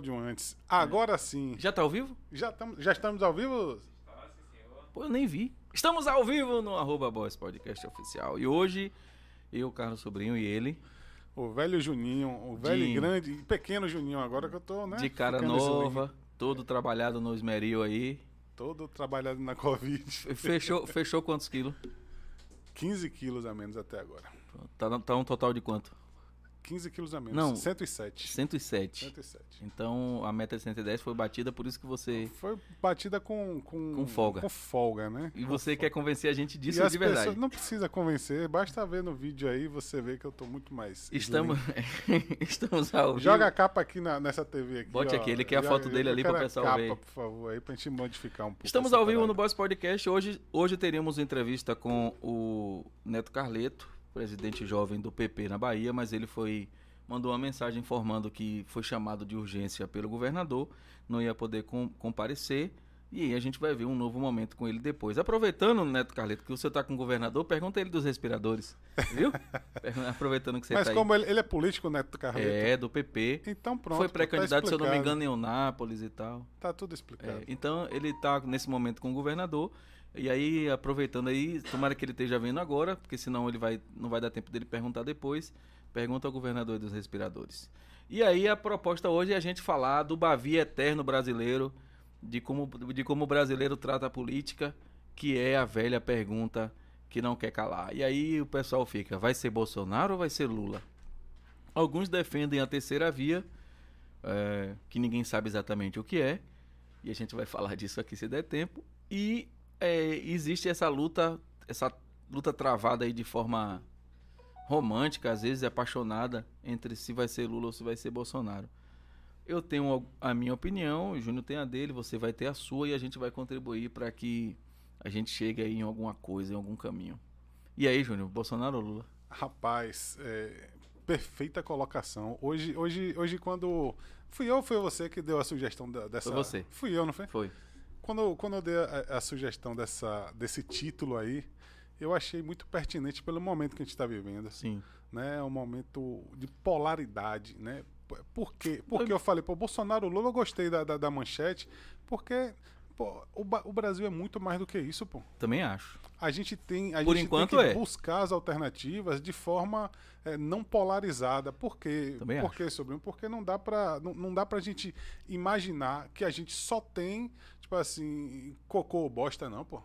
áudio antes. Agora sim. Já tá ao vivo? Já, tam, já estamos ao vivo? Pô, eu nem vi. Estamos ao vivo no arroba Boys Podcast Oficial. E hoje, eu, Carlos Sobrinho e ele, O velho Juninho, o velho De- e grande, e pequeno Juninho, agora que eu tô, né? de cara nova, todo trabalhado no esmeril aí. Todo trabalhado na Covid. Fechou, fechou quantos quilos? 15 quilos a menos até agora. Tá, tá um total de quanto? 15 quilos a menos. Não. 107. 107. 107. Então a meta de 110 foi batida, por isso que você. Foi batida com, com, Com folga. Com folga, né? E você quer convencer a gente E disso as de verdade. não precisa convencer, basta ver no vídeo aí, você vê que eu tô muito mais. Estamos, estamos ao vivo. Joga a capa aqui na- nessa TV aqui. Bote ó. aqui, ele quer a foto dele eu ali quero pro a pessoal capa, ver. por favor, aí pra gente modificar um pouco. Estamos ao vivo no Boss Podcast. Hoje, hoje teríamos entrevista com o Neto Carleto, presidente jovem do PP na Bahia, mas ele foi mandou uma mensagem informando que foi chamado de urgência pelo governador, não ia poder com- comparecer. E aí a gente vai ver um novo momento com ele depois. Aproveitando, Neto Carleto, que você está com o governador, pergunta ele dos respiradores, viu? Aproveitando que você Mas está como ele, ele é político, Neto. Carleto? É, do PP. Então pronto. foi pré-candidato, tá se eu não me engano, em Eunápolis e tal. Tá tudo explicado. É, então ele está nesse momento com o governador. E aí, aproveitando aí, tomara que ele esteja vendo agora, porque senão ele vai, não vai dar tempo dele perguntar depois. Pergunta ao governador dos respiradores. E aí a proposta hoje é a gente falar do Bavi eterno brasileiro, de como, de como o brasileiro trata a política, que é a velha pergunta que não quer calar. E aí o pessoal fica, vai ser Bolsonaro ou vai ser Lula? Alguns defendem a terceira via, é, que ninguém sabe exatamente o que é, e a gente vai falar disso aqui se der tempo. E é, existe essa luta, essa luta travada aí de forma romântica, às vezes apaixonada, entre se vai ser Lula ou se vai ser Bolsonaro. Eu tenho a minha opinião, o Júnior tem a dele, você vai ter a sua e a gente vai contribuir para que a gente chegue aí em alguma coisa, em algum caminho. E aí, Júnior, Bolsonaro ou Lula? Rapaz, é, perfeita colocação. Hoje, hoje, hoje quando. Fui eu ou foi você que deu a sugestão da- dessa. Foi você. Fui eu, não foi? Foi. Quando, quando eu dei a, a sugestão dessa, desse título aí, eu achei muito pertinente pelo momento que a gente está vivendo. Sim. né? É um momento de polaridade, né? Por quê? Porque eu falei, pô, Bolsonaro, Lula, eu gostei da, da, da manchete, porque pô, o, o Brasil é muito mais do que isso, pô. Também acho. A gente tem, a Por gente enquanto tem que é. buscar as alternativas de forma eh, não polarizada. Por quê? Também Por quê, sobrinho? Porque não dá pra, não, não dá pra gente imaginar que a gente só tem, tipo assim, cocô ou bosta, não, pô.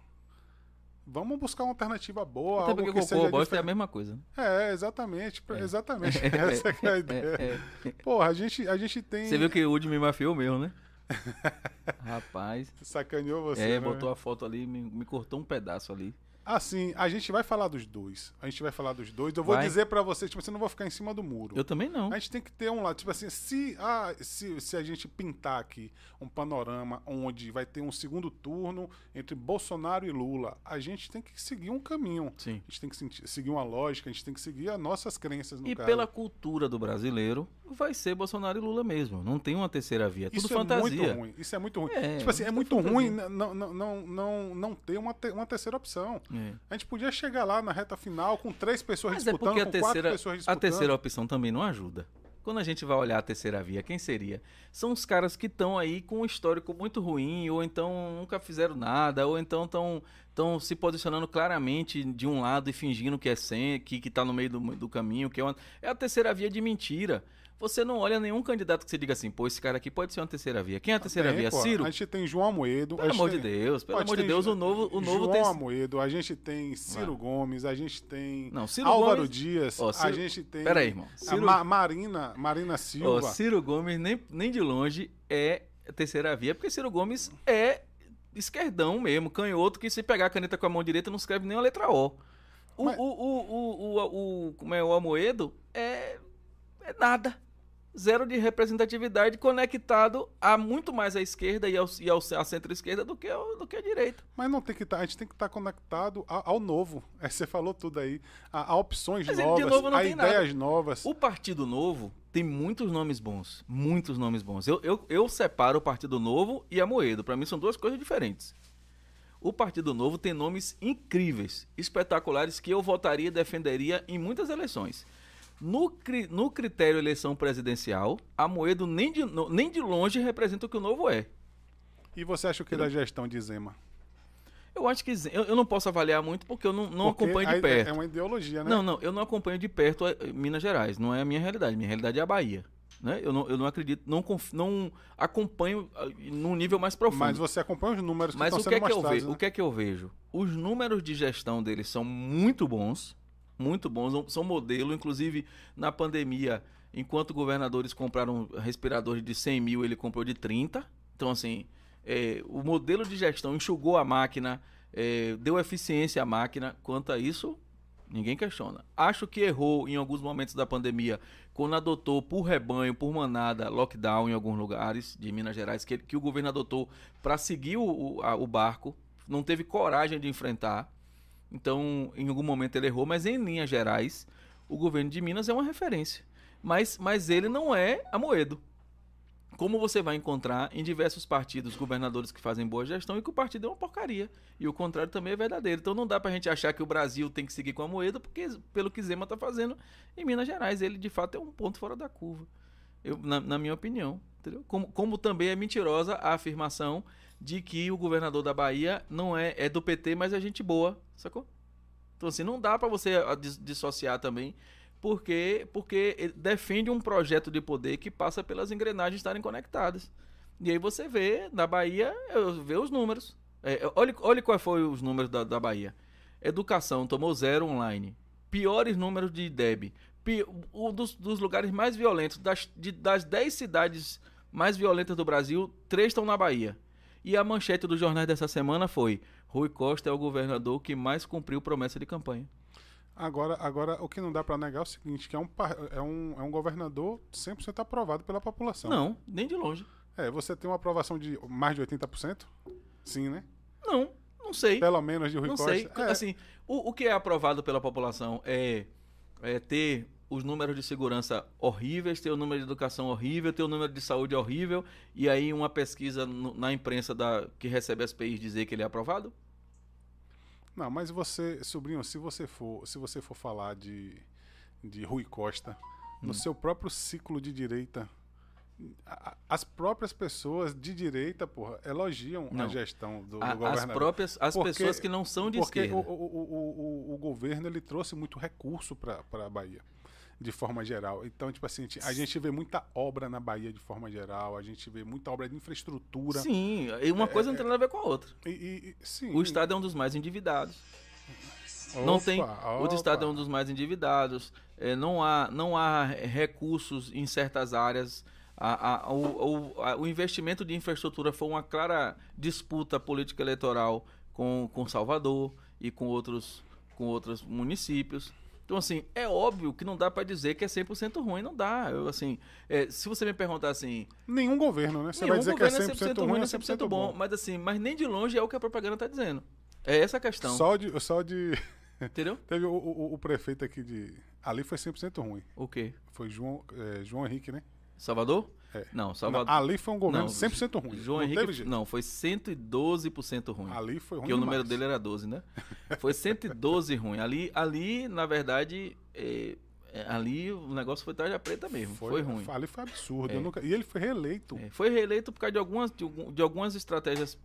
Vamos buscar uma alternativa boa, Até porque que cocô ou bosta é a diferente. mesma coisa. É, exatamente. Exatamente. Essa que é a ideia. É, é. Porra, a gente, a gente tem. Você viu que o Woody me mafiou mesmo, né? Rapaz. Sacaneou você. é, né? botou a foto ali, me, me cortou um pedaço ali. Assim, a gente vai falar dos dois. A gente vai falar dos dois. Eu vou Vai. dizer pra você, tipo, você não vou ficar em cima do muro. Eu também não. A gente tem que ter um lado, tipo assim, se, ah, se, se a gente pintar aqui um panorama onde vai ter um segundo turno entre Bolsonaro e Lula, a gente tem que seguir um caminho. Sim. A gente tem que seguir uma lógica, a gente tem que seguir as nossas crenças no E caso. pela cultura do brasileiro, vai ser Bolsonaro e Lula mesmo. Não tem uma terceira via. É tudo Isso fantasia. é muito ruim. Isso é muito ruim. É, tipo assim, é tudo muito fantasia. ruim não, não, não, não, não ter uma, te- uma terceira opção. É. A gente podia chegar lá na reta final com três pessoas Mas é disputando, porque a com terceira, quatro pessoas a disputando. terceira opção também não ajuda. Quando a gente vai olhar a terceira via, quem seria? São os caras que estão aí com um histórico muito ruim, ou então nunca fizeram nada, ou então estão se posicionando claramente de um lado e fingindo que é sem, que, que tá no meio do, do caminho, que é uma, é a terceira via de mentira. Você não olha nenhum candidato que você diga assim, pô, esse cara aqui pode ser uma terceira via. Quem é a terceira Tem, via? pô, Ciro? A gente tem João Amoedo. a Pelo amor de tem- Deus, pelo a amor de Deus, o novo, o novo João tem... Amoedo, a gente tem Ciro. Gomes, a gente tem Não, Ciro Álvaro Gomes- Dias, a Ciro- gente tem Pera aí, irmão. a Ciro- Ma- Marina, Marina Silva. Ciro Gomes nem, nem de longe é a terceira via, porque Ciro Gomes é esquerdão mesmo, canhoto, que se pegar a caneta com a mão direita não escreve nem a letra O. O, Mas- o, o, o, o, o- como é, o Amoedo é, é nada. Zero de representatividade conectado a muito mais à esquerda e, ao, e ao, à centro-esquerda do que, ao- do que à direita. Mas não tem que tá, a gente tem que estar conectado a- ao novo. É, você falou tudo aí. A, a opções Mas novas, novo, a ideias novas. O Partido Novo tem muitos nomes bons. Muitos nomes bons. Eu, eu, eu separo o Partido Novo e a Moedo. Para mim são duas coisas diferentes. O Partido Novo tem nomes incríveis, espetaculares, que eu votaria e defenderia em muitas eleições. No, no critério eleição presidencial, a Moedo nem de, nem de longe representa o que o Novo é. E você acha o que da gestão de Zema? Eu acho que eu, eu não posso avaliar muito porque eu não, não porque acompanho de perto. É uma ideologia, né? Não, não, eu não acompanho de perto eh, Minas Gerais. Não é a minha realidade. Minha realidade é a Bahia. Né? Eu, não, eu não acredito, não, conf, não acompanho ah, num nível mais profundo. Mas você acompanha os números que Mas estão o que sendo é que mostrados. Eu né? O que é que eu vejo? Os números de gestão deles são muito bons, muito bons, são modelo. Inclusive, na pandemia, enquanto governadores compraram respiradores de 100 mil, ele comprou de 30. Então, assim, é, o modelo de gestão enxugou a máquina, é, deu eficiência à máquina. Quanto a isso, ninguém questiona. Acho que errou em alguns momentos da pandemia, quando adotou por rebanho, por manada, lockdown em alguns lugares de Minas Gerais, que, que o governo adotou para seguir o, o, a, o barco, não teve coragem de enfrentar. Então, em algum momento ele errou, mas em linhas gerais, o governo de Minas é uma referência. Mas, mas ele não é a Moedo. Como você vai encontrar em diversos partidos governadores que fazem boa gestão e que o partido é uma porcaria. E o contrário também é verdadeiro. Então não dá pra gente achar que o Brasil tem que seguir com a Moedo, porque pelo que Zema tá fazendo em Minas Gerais, ele de fato é um ponto fora da curva. Eu, na, na minha opinião. Como, como também é mentirosa a afirmação de que o governador da Bahia não é, é do PT, mas é gente boa, sacou? Então, assim, não dá para você ah, dissociar também, porque, porque defende um projeto de poder que passa pelas engrenagens estarem conectadas. E aí você vê, na Bahia, vê os números. É, olha, olha quais foram os números da, da Bahia. Educação tomou zero online. Piores números de DEB. Um dos, dos lugares mais violentos. Das, de, das 10 cidades mais violentas do Brasil, três estão na Bahia. E a manchete dos jornais dessa semana foi: Rui Costa é o governador que mais cumpriu promessa de campanha. Agora, agora o que não dá para negar é o seguinte, que é um, é um, é um governador 100% aprovado pela população. Não, nem de longe. É, você tem uma aprovação de mais de 80%? Sim, né? Não, não sei. Pelo menos de Rui não Costa. Sei. É. Assim, o, o que é aprovado pela população é, é ter os números de segurança horríveis, ter o número de educação horrível, ter o número de saúde horrível, e aí uma pesquisa na imprensa da, que recebe as PIs dizer que ele é aprovado? Não, mas você, sobrinho, se você for, se você for falar de, de Rui Costa, hum. no seu próprio ciclo de direita, as próprias pessoas de direita, porra, elogiam não. a gestão do, a, do governador. As próprias as porque, pessoas que não são de porque esquerda. Porque o, o, o, o, governo ele trouxe muito recurso para a Bahia de forma geral. Então, tipo assim, a gente vê muita obra na Bahia de forma geral, a gente vê muita obra de infraestrutura. Sim, e uma coisa é, não tem nada a ver com a outra. E, e, sim. O Estado é um dos mais endividados. Opa, não tem. Opa. O Estado é um dos mais endividados. É, não, há, não há recursos em certas áreas. A, a, o, o, a, o investimento de infraestrutura foi uma clara disputa política eleitoral com, com Salvador e com outros, com outros municípios. Então, assim, é óbvio que não dá para dizer que é 100% ruim, não dá. Eu, assim, é, se você me perguntar assim... Nenhum governo, né? Você vai dizer que é 100%, é 100 ruim, é 100%, 100 bom. bom. Mas, assim, mas nem de longe é o que a propaganda está dizendo. É essa a questão. Só de... Só de... Entendeu? Teve o, o, o, prefeito aqui de... Ali foi 100% ruim. O quê? Foi João, é, João Henrique, né? Salvador? É. Não, Salvador. Não, ali foi um governo não, 100% ruim. João não Henrique, não, foi 112% ruim. Ali foi ruim. Porque demais. o número dele era 12, né? Foi 112 ruim. Ali, ali na verdade, é, é, ali o negócio foi tarja preta mesmo. Foi, foi ruim. Ali foi absurdo. É. Nunca... E ele foi reeleito. É, foi reeleito por causa de algumas, de, de, algumas estratégias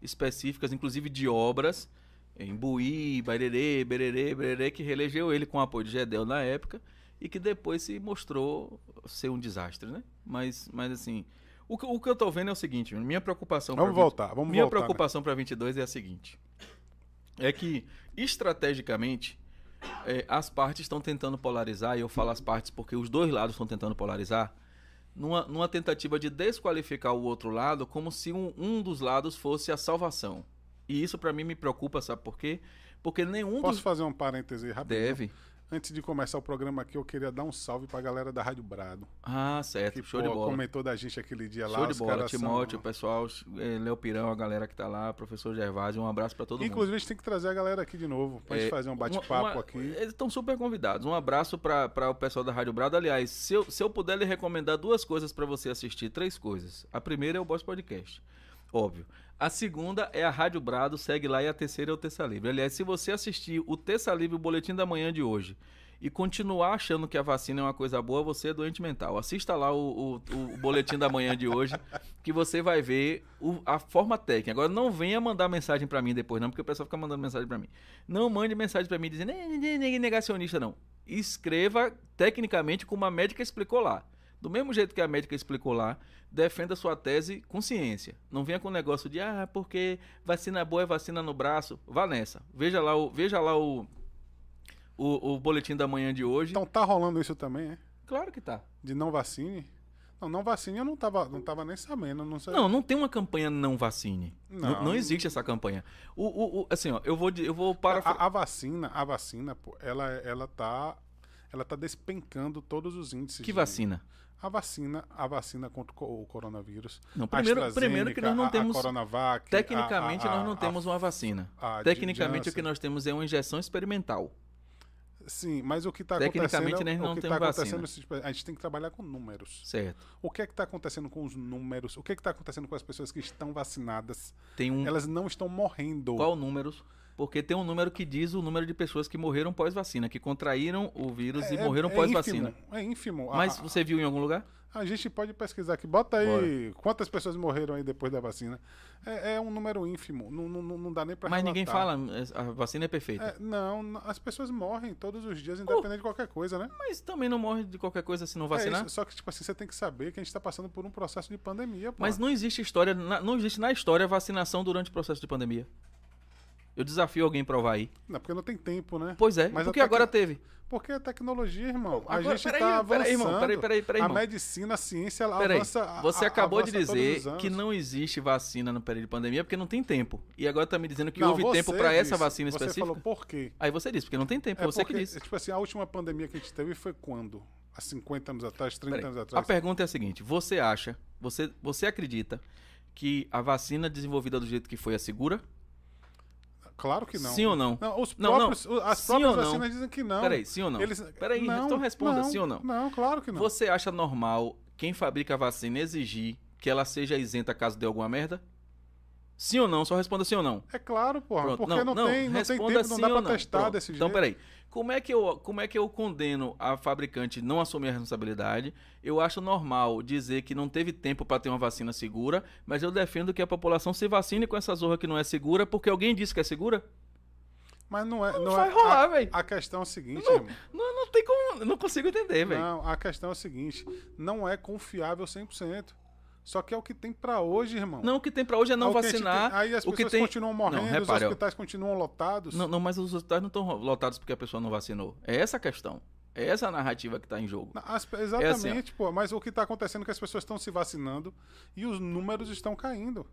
específicas, inclusive de obras, em Buí, Barerê, Bererê, Bererê, que reelegeu ele com o apoio de Gedel na época e que depois se mostrou ser um desastre, né? Mas, mas assim, o que, o que eu tô vendo é o seguinte, minha preocupação... Vamos voltar, 20, vamos Minha voltar, preocupação né? para 22 é a seguinte, é que, estrategicamente, é, as partes estão tentando polarizar, e eu falo as partes porque os dois lados estão tentando polarizar, numa, numa tentativa de desqualificar o outro lado como se um, um dos lados fosse a salvação. E isso para mim me preocupa, sabe por quê? Porque nenhum Posso dos... fazer um parêntese rápido? Deve. Antes de começar o programa aqui, eu queria dar um salve pra galera da Rádio Brado. Ah, certo. Que, Show pô, de bola. comentou da gente aquele dia Show lá. Show de bola. Timóteo, são... o pessoal, é, Léo Pirão, a galera que tá lá, professor Gervásio, um abraço para todo Inclusive, mundo. Inclusive, a gente tem que trazer a galera aqui de novo, pra é, gente fazer um bate-papo aqui. Eles estão super convidados. Um abraço para o pessoal da Rádio Brado. Aliás, se eu, se eu puder lhe recomendar duas coisas para você assistir, três coisas. A primeira é o Boss Podcast. Óbvio. A segunda é a Rádio Brado, segue lá, e a terceira é o Terça Livre. Aliás, se você assistir o Terça Livre, o Boletim da Manhã de hoje, e continuar achando que a vacina é uma coisa boa, você é doente mental. Assista lá o, o, o boletim da manhã de hoje, que você vai ver o, a forma técnica. Agora, não venha mandar mensagem para mim depois, não, porque o pessoal fica mandando mensagem para mim. Não mande mensagem para mim dizendo, negacionista, não. Escreva tecnicamente como a médica explicou lá. Do mesmo jeito que a médica explicou lá, defenda sua tese com ciência. Não venha com o negócio de, ah, porque vacina boa é vacina no braço. Vá nessa. Veja lá o, veja lá o, o, o boletim da manhã de hoje. Então tá rolando isso também, é? Claro que tá. De não vacine? Não, não vacine eu não tava, não tava nem sabendo. Não, sei. não, não tem uma campanha não vacine. Não, não, não existe essa campanha. O, o, o, assim, ó, eu vou, eu vou para. A, a, vacina, a vacina, pô, ela, ela tá. Ela tá despencando todos os índices. Que de... vacina? A vacina, a vacina contra o coronavírus. Não, primeiro, primeiro que nós não temos. A, a Coronavac, tecnicamente, nós não temos uma vacina. Tecnicamente, o que nós temos é uma injeção experimental. Sim, mas o que está acontecendo... Tecnicamente, nós não temos tá vacina. A gente tem que trabalhar com números. Certo. O que é que está acontecendo com os números? O que é que está acontecendo com as pessoas que estão vacinadas? Tem um... Elas não estão morrendo. Qual números? Porque tem um número que diz o número de pessoas que morreram pós-vacina, que contraíram o vírus é, e morreram é pós-vacina. É ínfimo. Mas você viu em algum lugar? A gente pode pesquisar aqui. Bota aí Bora. quantas pessoas morreram aí depois da vacina. É, é um número ínfimo. Não, não, não dá nem para Mas relatar. ninguém fala, a vacina é perfeita. É, não, as pessoas morrem todos os dias, independente uh, de qualquer coisa, né? Mas também não morre de qualquer coisa se não vacinar. É isso, só que, tipo assim, você tem que saber que a gente está passando por um processo de pandemia. Pô. Mas não existe história, não existe na história vacinação durante o processo de pandemia. Eu desafio alguém provar aí. Não, porque não tem tempo, né? Pois é, Mas porque agora teve. Porque a tecnologia, irmão. a gente está avançando. Peraí, irmão, peraí, peraí, peraí, irmão. A medicina, a ciência, ela peraí, avança. Você a, acabou de dizer que não existe vacina no período de pandemia porque não tem tempo. E agora está me dizendo que não, houve tempo para essa vacina você específica. Você falou por quê? Aí você disse, porque não tem tempo. É você porque, que disse. Tipo assim, a última pandemia que a gente teve foi quando? Há 50 anos atrás, 30 peraí, anos atrás? A pergunta é a seguinte: você acha, você, você acredita que a vacina desenvolvida do jeito que foi é segura? Claro que não. Sim ou não? não os próprios, não, As sim próprias vacinas dizem que não. Peraí, sim ou não? Eles... Peraí, não, então responda, não, sim ou não? Não, claro que não. Você acha normal quem fabrica a vacina exigir que ela seja isenta caso dê alguma merda? Sim ou não? Só responda sim ou não. É claro, porra. Pronto. Porque não, não, tem, não tem tempo, não dá pra testar desse então, jeito. Então, peraí. Como é, que eu, como é que eu condeno a fabricante não assumir a responsabilidade? Eu acho normal dizer que não teve tempo para ter uma vacina segura, mas eu defendo que a população se vacine com essa zorra que não é segura porque alguém disse que é segura? Mas não é. Não, não vai é, rolar, velho. A questão é o seguinte, não, irmão. Não, não tem como. Não consigo entender, velho. Não, a questão é o seguinte: não é confiável 100%. Só que é o que tem para hoje, irmão. Não, o que tem para hoje é não é vacinar. Tem, aí as o pessoas que tem... continuam morrendo, não, repare, os hospitais continuam lotados. Não, não, mas os hospitais não estão lotados porque a pessoa não vacinou. É essa a questão. É essa a narrativa que está em jogo. As, exatamente, é assim, pô. Mas o que está acontecendo é que as pessoas estão se vacinando e os números estão caindo.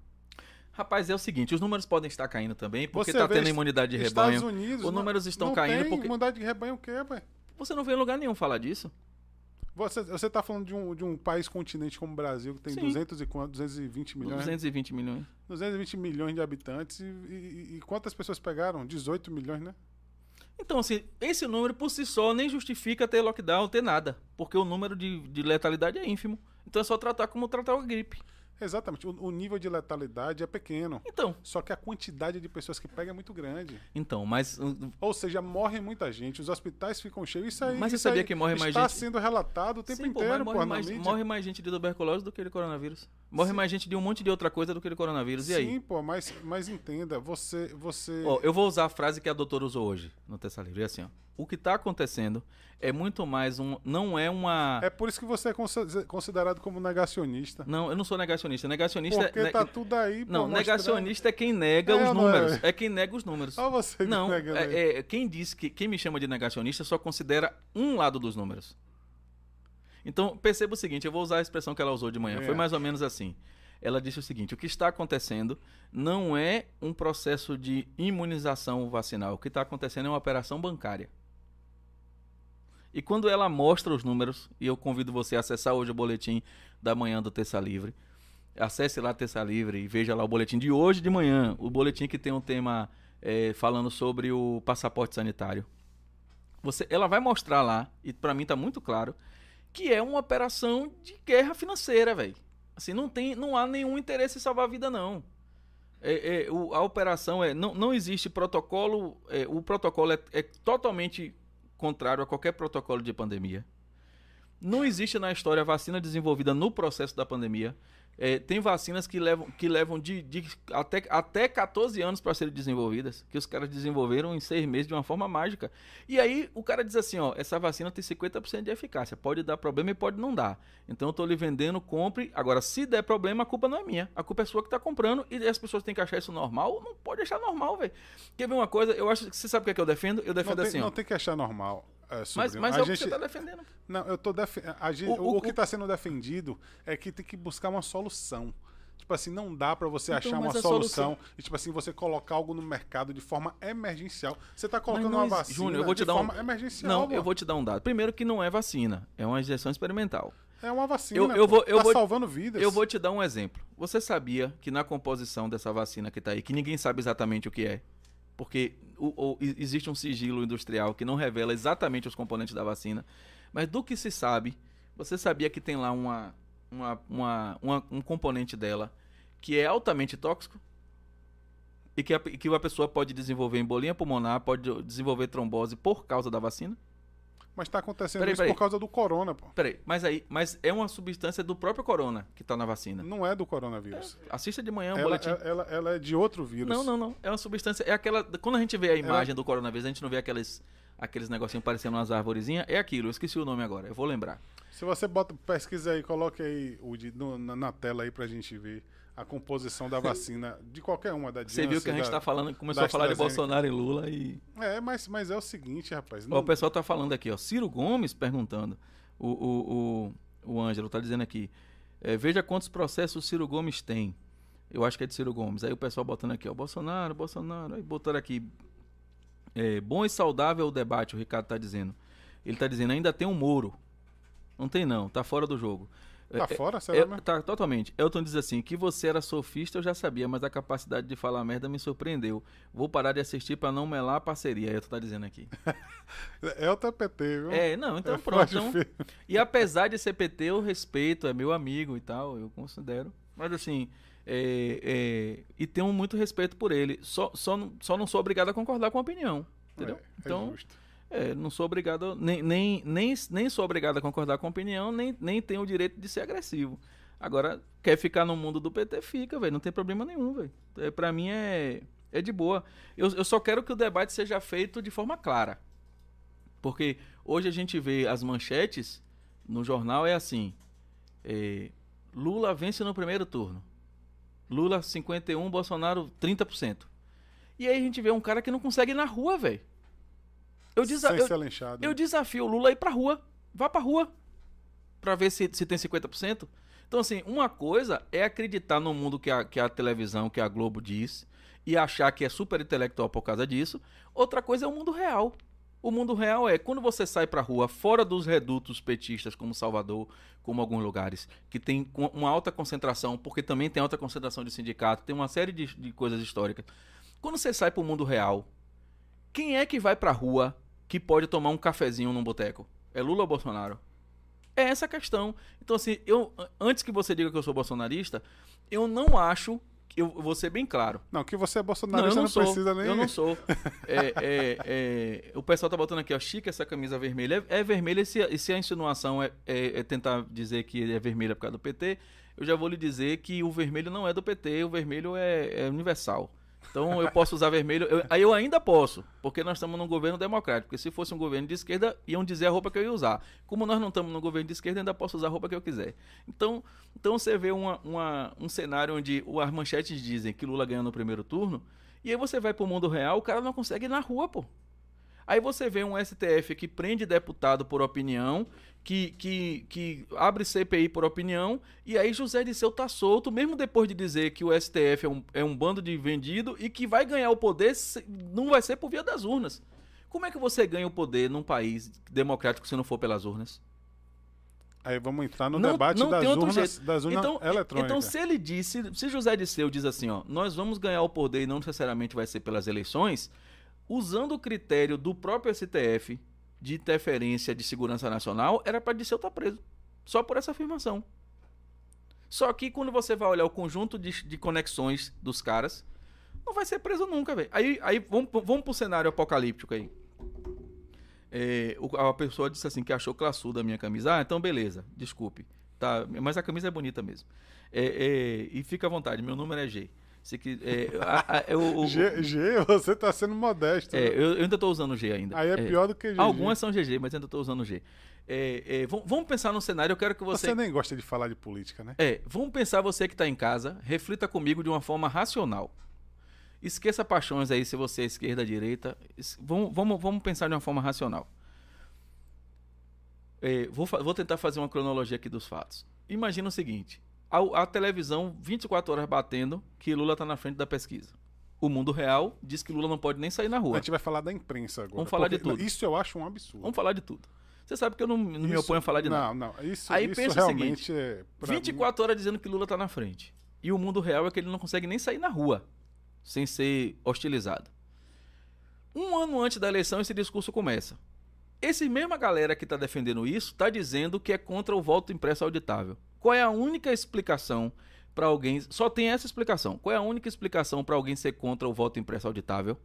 Rapaz, é o seguinte, os números podem estar caindo também, porque está tendo imunidade de rebanho. Estados Unidos, os números estão não caindo tem porque. Imunidade de rebanho o quê, pai? Você não vê em lugar nenhum falar disso. Você, você tá falando de um, de um país continente como o Brasil, que tem Sim. 200 e quanto? 220 milhões? 220 milhões. 220 milhões de habitantes. E, e, e quantas pessoas pegaram? 18 milhões, né? Então, assim, esse número por si só nem justifica ter lockdown, ter nada. Porque o número de, de letalidade é ínfimo. Então é só tratar como tratar a gripe. Exatamente. O, o, nível de letalidade é pequeno. Então. Só que a quantidade de pessoas que pega é muito grande. Então, mas. Ou seja, morre muita gente, os hospitais ficam cheios. Isso aí. Mas você sabia que morre mais está gente? Está sendo relatado o tempo Sim, inteiro, pô, morre, mais, morre mais gente de tuberculose do que de coronavírus. Morre Sim. mais gente de um monte de outra coisa do que de coronavírus. E aí? Sim, pô, mas, mas entenda, você. você... Ó, eu vou usar a frase que a doutora usou hoje no Tessa Livre. É assim, ó. O que está acontecendo é muito mais um. Não é uma. É por isso que você é considerado como negacionista. Não, eu não sou negacionista. Negacionista Porque é. tá tudo aí. Não, negacionista é quem nega é, os números. É? é? quem nega os números. Só você não. É, é, quem diz que. Quem me chama de negacionista só considera um lado dos números. Então, perceba o seguinte: eu vou usar a expressão que ela usou de manhã. Foi é. mais ou menos assim. Ela disse o seguinte: o que está acontecendo não é um processo de imunização vacinal. O que está acontecendo é uma operação bancária. E quando ela mostra os números, e eu convido você a acessar hoje o boletim da manhã do Terça Livre, acesse lá Terça Livre e veja lá o boletim de hoje de manhã, o boletim que tem um tema é, falando sobre o passaporte sanitário. Você, ela vai mostrar lá, e para mim está muito claro, que é uma operação de guerra financeira, velho. Assim, não, tem, não há nenhum interesse em salvar a vida, não. É, é, o, a operação é. Não, não existe protocolo. É, o protocolo é, é totalmente contrário a qualquer protocolo de pandemia. Não existe na história vacina desenvolvida no processo da pandemia. É, tem vacinas que levam, que levam de, de até, até 14 anos para serem desenvolvidas, que os caras desenvolveram em seis meses de uma forma mágica. E aí o cara diz assim: ó, essa vacina tem 50% de eficácia, pode dar problema e pode não dar. Então eu estou lhe vendendo, compre. Agora, se der problema, a culpa não é minha, a culpa é sua que está comprando e as pessoas têm que achar isso normal. Não pode achar normal, velho. Quer ver uma coisa? Eu acho que você sabe o que, é que eu defendo? Eu defendo não tem, assim: não ó. tem que achar normal. É, mas mas é o gente... que você está defendendo. Não, eu tô def... a gente... O- o, o- que está sendo defendido é que tem que buscar uma solução. Tipo assim, não dá pra você Então, achar uma solução, solução- e tipo assim, você colocar algo no mercado de forma emergencial. Você tá colocando uma vacina Júnior, eu vou te de dar um- forma emergencial. Não, pô. eu vou te dar um dado. Primeiro que não é vacina, é uma injeção experimental. É uma vacina. Eu- eu vou- eu tá vou- salvando vidas. Eu vou te dar um exemplo. Você sabia que na composição dessa vacina que tá aí, que ninguém sabe exatamente o que é, porque o- o- existe um sigilo industrial que não revela exatamente os componentes da vacina, mas do que se sabe, você sabia que tem lá uma, uma, uma- uma- um componente dela que é altamente tóxico? E que a, que pessoa pode desenvolver embolia pulmonar, pode desenvolver trombose por causa da vacina? Mas tá acontecendo Peraí, isso peraí. por causa do corona, pô. Peraí, mas aí, mas é uma substância do próprio corona que tá na vacina. Não é do coronavírus. Assista de manhã o ela, boletim. ela, ela- ela é de outro vírus. Não, não, não. É uma substância. É aquela. Quando a gente vê a imagem do coronavírus, a gente não vê aqueles, aqueles negocinhos parecendo umas arvorezinhas. É aquilo, eu esqueci o nome agora, eu vou lembrar. Se você bota, pesquisa aí, coloque aí o de- no- na, na tela aí pra gente ver a composição da vacina de qualquer uma da Você viu que a gente da- tá falando, começou a falar de. Bolsonaro e Lula e. É, mas, mas é o seguinte, rapaz. Ó, Não, o pessoal tá falando aqui, ó. Ciro Gomes perguntando. O, o, o, o Ângelo tá dizendo aqui. é, veja quantos processos o Ciro Gomes tem. Eu acho que é de Ciro Gomes. Aí o pessoal botando aqui, ó. Bolsonaro, Bolsonaro. Aí botaram aqui. é, bom e saudável o debate, o Ricardo tá dizendo. Ele tá dizendo, ainda tem um Moro. Não tem não, tá fora do jogo. Tá É, fora, será mesmo? tá, totalmente. Elton diz assim: que você era sofista, eu já sabia, mas a capacidade de falar merda me surpreendeu. Vou parar de assistir pra não melar a parceria. Elton tá dizendo aqui. É o TPT, viu? É, não, então É pronto. Então, e apesar de ser PT, eu respeito, é meu amigo e tal, eu considero. Mas assim, é, é, e tenho muito respeito por ele. Só, só, não- só não sou obrigado a concordar com a opinião. Entendeu? É, é então, justo. É, não sou obrigado, nem, nem, nem, nem sou obrigado a concordar com a opinião, nem, nem tenho o direito de ser agressivo. Agora, quer ficar no mundo do PT, fica, velho. Não tem problema nenhum, velho. É, pra mim é, é de boa. Eu, eu só quero que o debate seja feito de forma clara. Porque hoje a gente vê as manchetes no jornal é assim: é, Lula vence no primeiro turno. Lula 51, Bolsonaro 30%. E aí a gente vê um cara que não consegue ir na rua, velho. Eu, desa eu, eu desafio o Lula a ir pra rua. Vá pra rua. Pra ver se, se tem 50%. Então, assim, uma coisa é acreditar no mundo que a, que a televisão, que a Globo diz, e achar que é super intelectual por causa disso. Outra coisa é o mundo real. O mundo real é quando você sai pra rua, fora dos redutos petistas, como Salvador, como alguns lugares, que tem uma alta concentração, porque também tem alta concentração de sindicato, tem uma série de, de coisas históricas. Quando você sai pro mundo real, quem é que vai pra rua que pode tomar um cafezinho num boteco? É Lula ou Bolsonaro? É essa a questão. Então, assim, eu, antes que você diga que eu sou bolsonarista, eu não acho. Eu vou ser bem claro. Não, que você é Não, bolsonarista não, não, sou. precisa nem. Eu não sou. É, é, é, o pessoal tá botando aqui, ó, chique essa camisa vermelha. É, é vermelha e se, e se a insinuação é, é- é tentar dizer que é vermelha por causa do PT, eu já vou lhe dizer que o vermelho não é do PT, o vermelho é, é universal. Então eu posso usar vermelho. eu- aí eu ainda posso, porque nós estamos num governo democrático. Porque se fosse um governo de esquerda, iam dizer a roupa que eu ia usar. Como nós não estamos num governo de esquerda, ainda posso usar a roupa que eu quiser. Então, então você vê uma, uma- um cenário onde o- as manchetes dizem que Lula ganhou no primeiro turno, e aí você vai pro mundo real, o cara não consegue ir na rua, pô. Aí você vê um STF que prende deputado por opinião, que, que, que abre CPI por opinião, e aí José Disseu tá solto, mesmo depois de dizer que o STF é um, é um bando de vendido e que vai ganhar o poder, se- não vai ser por via das urnas. Como é que você ganha o poder num país democrático se não for pelas urnas? Aí vamos entrar no Não- debate não das urnas, das urnas Então, eletrônicas. então, se ele disse, se José Disseu diz assim, ó, nós vamos ganhar o poder e não necessariamente vai ser pelas eleições, usando o critério do próprio STF de interferência de segurança nacional, era para Disseu estar preso. Só por essa afirmação. Só que quando você vai olhar o conjunto de, de conexões dos caras, não vai ser preso nunca, velho. Aí, aí vamos, vamos pro cenário apocalíptico aí. é, a pessoa disse assim que achou classuda a minha camisa. Ah, então beleza, desculpe. Tá, mas a camisa é bonita mesmo. É, é, e fica à vontade, meu número é G. Se que, é, a- a- o- o- G, G, você tá sendo modesto. é, né? eu, eu ainda estou usando G ainda. Aí é, pior do que G. Algumas são GG, mas ainda estou usando G. É, é, vamos, pensar num cenário, eu quero que você. Você nem gosta de falar de política, né? É, vamos pensar você que está em casa, reflita comigo de uma forma racional. Esqueça paixões aí se você é esquerda, direita. Vamos, vamos, vamos pensar de uma forma racional. É, vou, vou tentar fazer uma cronologia aqui dos fatos. Imagina o seguinte: a, a televisão 24 horas batendo que Lula está na frente da pesquisa. O mundo real diz que Lula não pode nem sair na A rua. gente vai falar da imprensa agora. Vamos falar de tudo. Isso eu acho um absurdo. Vamos falar de tudo. Você sabe que eu não, não me Isso- oponho a falar de nada. Não, não. Isso, Aí isso pensa o realmente seguinte, é. pra mim- 24 horas dizendo que Lula tá na frente. E o mundo real é que ele não consegue nem sair na rua sem ser hostilizado. Um ano antes da eleição, esse discurso começa. Esse mesma galera que está defendendo isso está dizendo que é contra o voto impresso auditável. Qual é a única explicação para alguém? Só tem essa explicação. Qual é a única explicação para alguém ser contra o voto impresso auditável?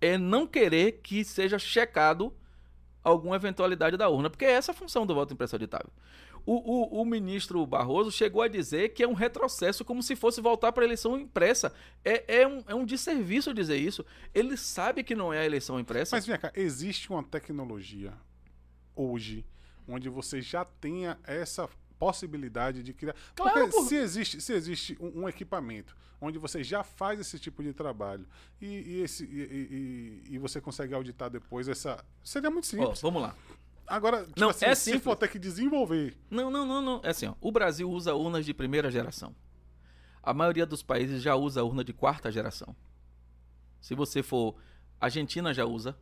É não querer que seja checado alguma eventualidade da urna, porque é essa a função do voto impresso auditável. O, o, o ministro Barroso chegou a dizer que é um retrocesso, como se fosse voltar para a eleição impressa. É, é, um, é um desserviço dizer isso. Ele sabe que não é a eleição impressa. Mas vem cá, existe uma tecnologia hoje onde você já tenha essa possibilidade de criar. Claro, Porque pô. se existe, se existe um, um equipamento onde você já faz esse tipo de trabalho e, e esse, e, e- e- você consegue auditar depois essa. Seria muito simples. vamos lá. Agora, tipo Não, assim, é se simples. for ter que desenvolver. Não, não, não, não. É assim, ó. O Brasil usa urnas de primeira geração. A maioria dos países já usa urna de quarta geração. Se você for. Argentina já usa.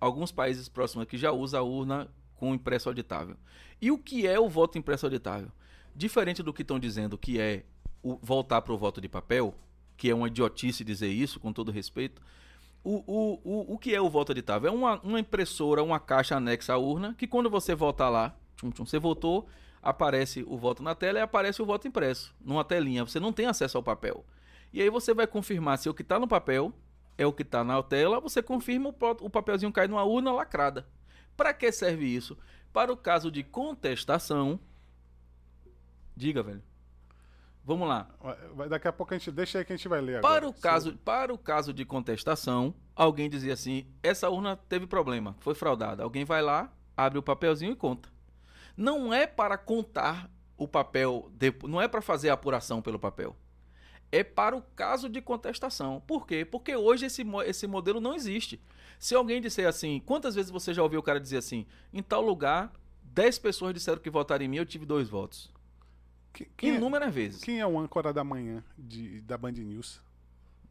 Alguns países próximos aqui já usa a urna com impresso auditável. E o que é o voto impresso auditável? Diferente do que estão dizendo que é o voltar para o voto de papel, que é uma idiotice dizer isso, com todo respeito. O, o, o, o que é o voto auditável? É uma, uma impressora, uma caixa anexa à urna, que quando você votar lá, tchum, tchum, você votou, aparece o voto na tela e aparece o voto impresso, numa telinha. Você não tem acesso ao papel. E aí você vai confirmar se o que está no papel é o que está na tela, você confirma, o o papelzinho cai numa urna lacrada. Para que serve isso? Para o caso de contestação. Diga, velho. Vamos lá. Vai- Daqui a pouco a gente deixa aí que a gente vai ler agora. Para o, caso, para o caso de contestação, alguém dizia assim: essa urna teve problema, foi fraudada. Alguém vai lá, abre o papelzinho e conta. Não é para contar o papel, não é para fazer a apuração pelo papel. É para o caso de contestação. Por quê? Porque hoje esse, esse modelo não existe. Se alguém disser assim, quantas vezes você já ouviu o cara dizer assim, em tal lugar, 10 pessoas disseram que votaram em mim, eu tive dois votos. Quem, quem é, Inúmeras vezes. quem é o âncora da manhã de, da Band News?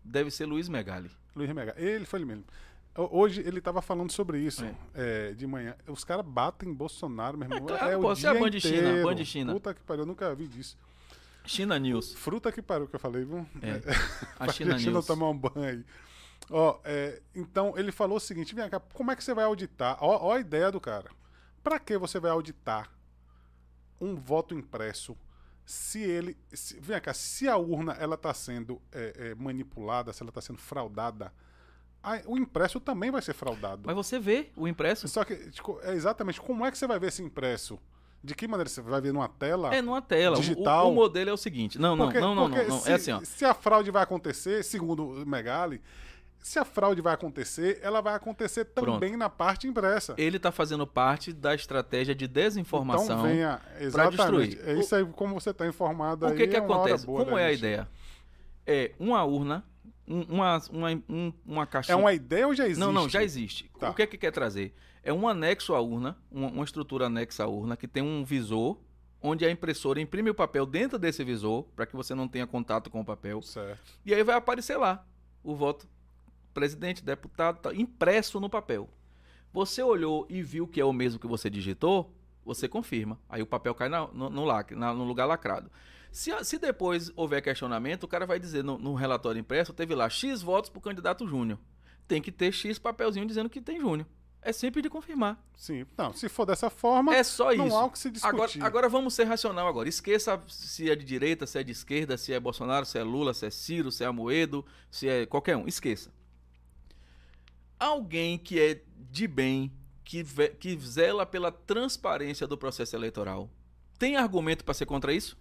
Deve ser Luiz Megali. Luiz Mega. Ele foi ele mesmo. Ho- Hoje ele tava falando sobre isso É. é, de manhã. Os caras batem Bolsonaro, meu irmão. claro, o pô, você é a dia Band China, inteiro. Band China. Puta que pariu, eu nunca vi disso. China News. Fruta que pariu que eu falei, viu? É. A China gente não News. tomar um banho aí. Ó, é, então ele falou o seguinte: vem cá, como é que você vai auditar? Ó, ó a ideia do cara. Pra que você vai auditar um voto impresso se ele. Se, vem cá, se a urna ela tá sendo é, é, manipulada, se ela tá sendo fraudada, aí o impresso também vai ser fraudado. Mas você vê o impresso? Só que, tipo, é exatamente como é que você vai ver esse impresso? De que maneira você vai ver numa tela? É numa tela. O- Digital. O, o modelo é o seguinte. Não, não, Porque- não, não, porque não, não. Se, É assim, ó. se a fraude vai acontecer, segundo o Megali, se a fraude vai acontecer, ela vai acontecer também na parte impressa. Ele tá fazendo parte da estratégia de desinformação. Então venha, exatamente. destruir. É isso aí, como você está informado o aí. que que é acontece? Como é a gente. ideia? É uma urna, um- uma, uma, um- uma É caixinha. uma ideia ou já existe? Não, não, já existe. Tá. O que é que quer trazer? É um anexo à urna, uma, uma estrutura anexa à urna, que tem um visor, onde a impressora imprime o papel dentro desse visor, para que você não tenha contato com o papel. Certo. E aí vai aparecer lá o voto presidente, deputado, tá, impresso no papel. Você olhou e viu que é o mesmo que você digitou, você confirma. Aí o papel cai na- no, no lac- na- no lugar lacrado. Se, se depois houver questionamento, o cara vai dizer no, no relatório impresso, teve lá X votos para o candidato Júnior. Tem que ter X papelzinho dizendo que tem Júnior. É simples de confirmar. Sim. Não, se for dessa forma, É só não isso. há o que se discutir. Agora, agora vamos ser racional agora. Esqueça se é de direita, se é de esquerda, se é Bolsonaro, se é Lula, se é Ciro, se é Amoedo, se é qualquer um. Esqueça. Alguém que é de bem, que, que zela pela transparência do processo eleitoral, tem argumento para ser contra isso?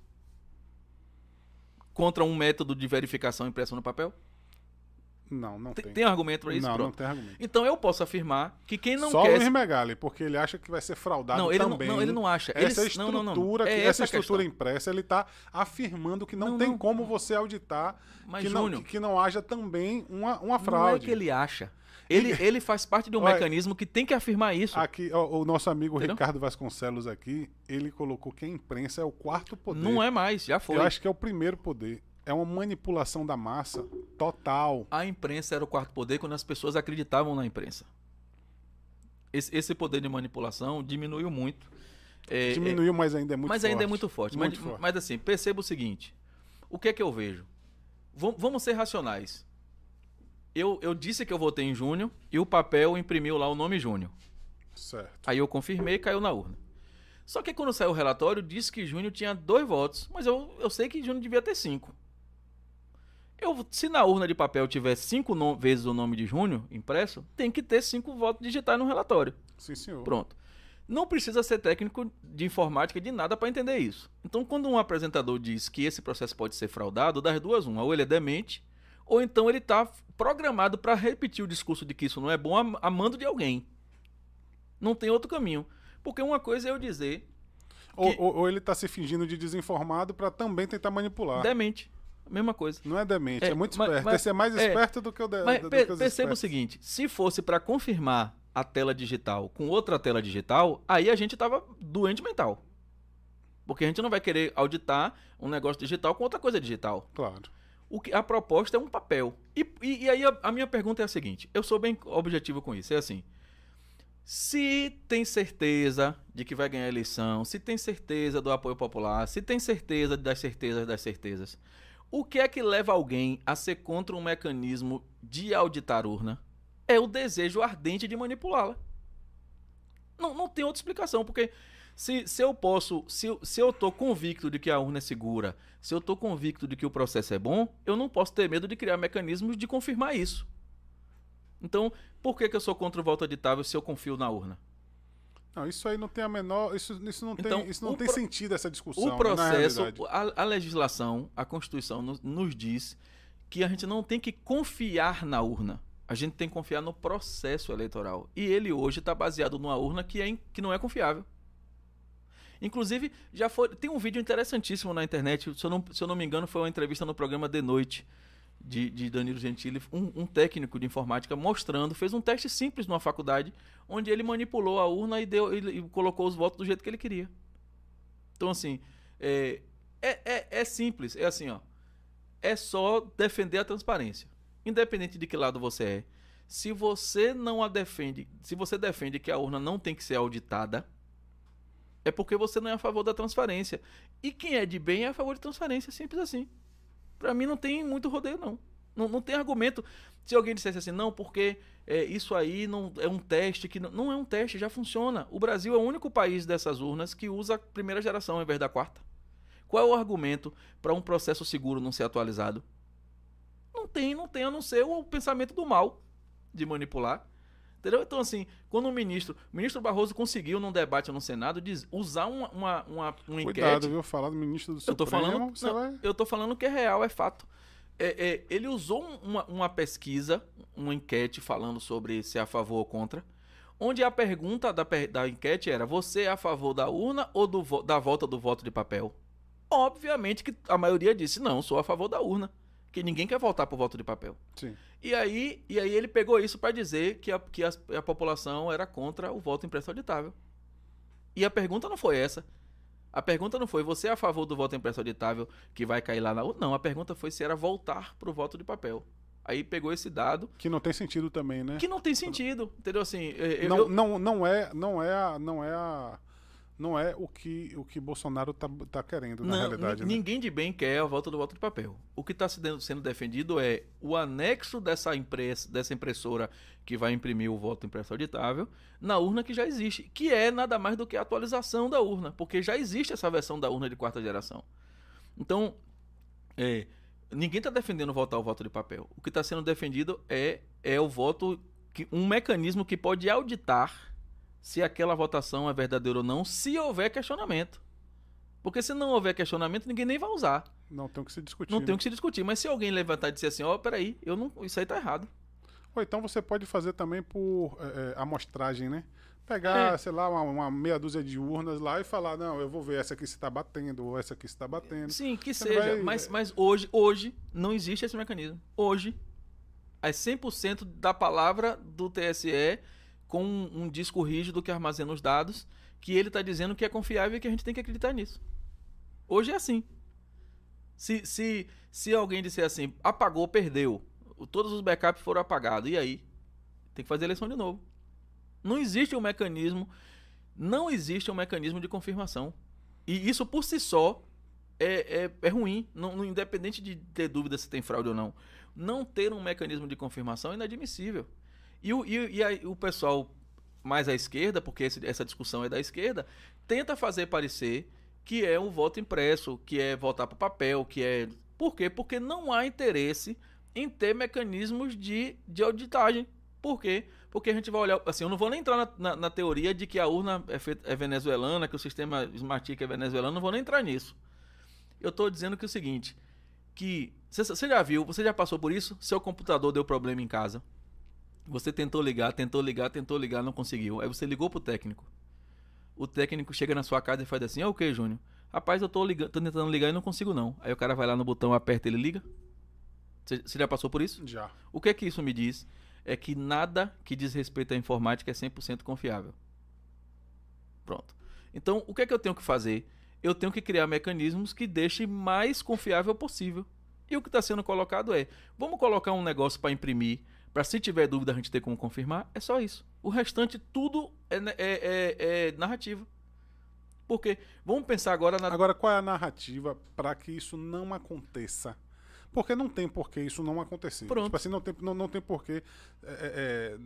Contra um método de verificação impresso no papel? Não, não tem. Tem, tem argumento para isso? Não, Pronto. não tem argumento. Então eu posso afirmar que quem não Só quer. o Luiz Megali, porque ele acha que vai ser fraudado Não, ele não, também. não, ele não acha. Essa Ele- estrutura, não, não, não. que- É essa a estrutura impressa, ele está afirmando que não, Não, tem não. como você auditar Mas, que, não, Júnior, que, que não haja também uma, uma não é fraude. que ele acha. Ele, ele faz parte de um Olha, mecanismo que tem que afirmar isso. Aqui, ó, o nosso amigo Entendeu? Ricardo Vasconcelos aqui, ele colocou que a imprensa é o quarto poder. Não é mais, já foi. Eu acho que é o primeiro poder. É uma manipulação da massa total. A imprensa era o quarto poder quando as pessoas acreditavam na imprensa. Esse, esse poder de manipulação diminuiu muito. É, é, Diminuiu, mas ainda é muito mas forte. ainda é muito forte. Muito mas, forte. mas assim, perceba o seguinte: o que é que eu vejo? Vam- vamos ser racionais. Eu, eu disse que eu votei em Júnior e o papel imprimiu lá o nome Júnior. Certo. Aí eu confirmei e caiu na urna. Só que quando saiu o relatório, disse que Júnior tinha dois votos, mas eu, eu sei que Júnior devia ter cinco. Eu, se na urna de papel tiver cinco vezes o nome de Júnior impresso, tem que ter cinco votos digitais no relatório. Sim, senhor. Pronto. Não precisa ser técnico de informática de nada para entender isso. Então, quando um apresentador diz que esse processo pode ser fraudado, das duas, uma, ou ele é demente, ou então ele está programado para repetir o discurso de que isso não é bom a, a mando de alguém. Não tem outro caminho. Porque uma coisa é eu dizer Ou, que- ou- ou ele está se fingindo de desinformado para também tentar manipular. demente. Mesma coisa. Não é demente, é, É, muito mas- esperto. mas- Esse é mais é. esperto do que o de, Mas do, do per- perceba o seguinte: se fosse para confirmar a tela digital com outra tela digital, aí a gente tava doente mental. Porque a gente não vai querer auditar um negócio digital com outra coisa digital. Claro. O que, a proposta é um papel. E, e- e aí a, a minha pergunta é a seguinte: eu sou bem objetivo com isso. É assim. Se tem certeza de que vai ganhar a eleição, se tem certeza do apoio popular, se tem certeza das certezas das certezas, o que é que leva alguém a ser contra um mecanismo de auditar urna? É o desejo ardente de manipulá-la. Não, não tem outra explicação, porque se, se eu posso, se, eu- se eu tô convicto de que a urna é segura, se eu tô convicto de que o processo é bom, eu não posso ter medo de criar mecanismos de confirmar isso. Então, por que, que eu sou contra o voto auditável se eu confio na urna? Não, isso aí não tem a menor. Isso, isso não Então, tem, isso não tem pro- sentido, essa discussão. O na processo, a, a legislação, a Constituição nos, nos diz que a gente não tem que confiar na urna. A gente tem que confiar no processo eleitoral. E ele hoje está baseado numa urna que, é, que não é confiável. Inclusive, já foi. Tem um vídeo interessantíssimo na internet. Se eu não, se eu não me engano, foi uma entrevista no programa De Noite de, de Danilo Gentili, um, um técnico de informática mostrando, fez um teste simples numa faculdade, onde ele manipulou a urna e, deu, e, e colocou os votos do jeito que ele queria. Então, assim, é, é, é, é simples. É assim, ó. É só defender a transparência. Independente de que lado você é. Se você não a defende, se você defende que a urna não tem que ser auditada, é porque você não é a favor da transparência. E quem é de bem é a favor de transparência, simples assim. Pra mim não tem muito rodeio, não. Não, não tem argumento. Se alguém dissesse assim, não, porque é, isso aí não é um teste que não, não é um teste, já funciona. O Brasil é o único país dessas urnas que usa a primeira geração ao invés da quarta. Qual é o argumento para um processo seguro não ser atualizado? Não tem, não tem, a não ser o pensamento do mal de manipular. Entendeu? Então, assim, quando o ministro. O ministro Barroso conseguiu, num debate no Senado, diz- usar uma, uma, uma, uma enquete. Cuidado, viu? Falar do ministro do Eu tô Supremo, falando, não, vai... eu tô falando que é real, é fato. É, é, ele usou um- uma, uma pesquisa, uma enquete falando sobre se é a favor ou contra, onde a pergunta da, da enquete era: você é a favor da urna ou do da volta do voto de papel? Obviamente que a maioria disse: não, sou a favor da urna, que ninguém quer voltar pro voto de papel. Sim. E aí, e aí ele pegou isso para dizer que, a, que as- a população era contra o voto impresso auditável. E a pergunta não foi essa. A pergunta não foi, você é a favor do voto impresso auditável que vai cair lá na urna? Não, a pergunta foi se era voltar pro voto de papel. Aí pegou esse dado, Que não tem sentido também, né? que não tem sentido, entendeu? Assim, eu- não, eu- não, não é, não é, a, não é a, não é o que o que Bolsonaro tá, tá querendo na Não, realidade, né? ninguém de bem quer a volta do voto de papel. O que está sendo defendido é o anexo dessa, impress, dessa impressora que vai imprimir o voto impresso auditável na urna que já existe, que é nada mais do que a atualização da urna, porque já existe essa versão da urna de quarta geração. Então, é, ninguém está defendendo voltar ao voto de papel. O que está sendo defendido é, é o voto, que, um mecanismo que pode auditar se aquela votação é verdadeira ou não, se houver questionamento. Porque se não houver questionamento, ninguém nem vai usar. Não tem o que se discutir. Não né? tem o que se discutir. Mas se alguém levantar e dizer assim, ó, peraí, eu não, isso aí tá errado. Ou então você pode fazer também por é, é, amostragem, né? Pegar, É. sei lá, uma, uma meia dúzia de urnas lá e falar, não, eu vou ver essa aqui se tá batendo, ou essa aqui se tá batendo. Sim, que Você seja. vai- Mas, mas hoje, hoje, não existe esse mecanismo. Hoje, é 100% da palavra do TSE com um, disco rígido que armazena os dados, que ele está dizendo que é confiável e que a gente tem que acreditar nisso. Hoje é assim. Se, se, se alguém disser assim, apagou, perdeu, todos os backups foram apagados, e aí? Tem que fazer eleição de novo. Não existe um mecanismo, não existe um mecanismo de confirmação. E isso por si só é, é, é ruim, não, não- independente de ter dúvida se tem fraude ou não. Não ter um mecanismo de confirmação é inadmissível. E o, e, e aí o pessoal mais à esquerda, porque esse- essa discussão é da esquerda, tenta fazer parecer que é um voto impresso, que é votar para papel, que é. Por quê? Porque não há interesse em ter mecanismos de, de auditagem. Por quê? Porque a gente vai olhar. Assim, eu não vou nem entrar na, na- na teoria de que a urna é, feita- é venezuelana, que o sistema Smartic é venezuelano, não vou nem entrar nisso. Eu estou dizendo que é o seguinte: que. Você você já viu, você já passou por isso? Seu computador deu problema em casa. Você tentou ligar, tentou ligar, tentou ligar, não conseguiu. Aí você ligou pro técnico. O técnico chega na sua casa e faz assim: "É o que, Júnior? Rapaz, eu tô ligando, tô tentando ligar e não consigo não". Aí o cara vai lá no botão, aperta e ele liga. Você você já passou por isso? Já. O que é que isso me diz? É que nada que diz respeito à informática é 100% confiável. Pronto. Então, o que é que eu tenho que fazer? Eu tenho que criar mecanismos que deixem mais confiável possível. E o que está sendo colocado é: vamos colocar um negócio para imprimir, para se tiver dúvida a gente ter como confirmar. É só isso. O restante, tudo é, é, é, é narrativa. Porque, vamos pensar agora na. Agora, qual é a narrativa para que isso não aconteça? Porque não tem por que isso não acontecer. Pronto. Tipo assim, não tem, não, não tem por que. É,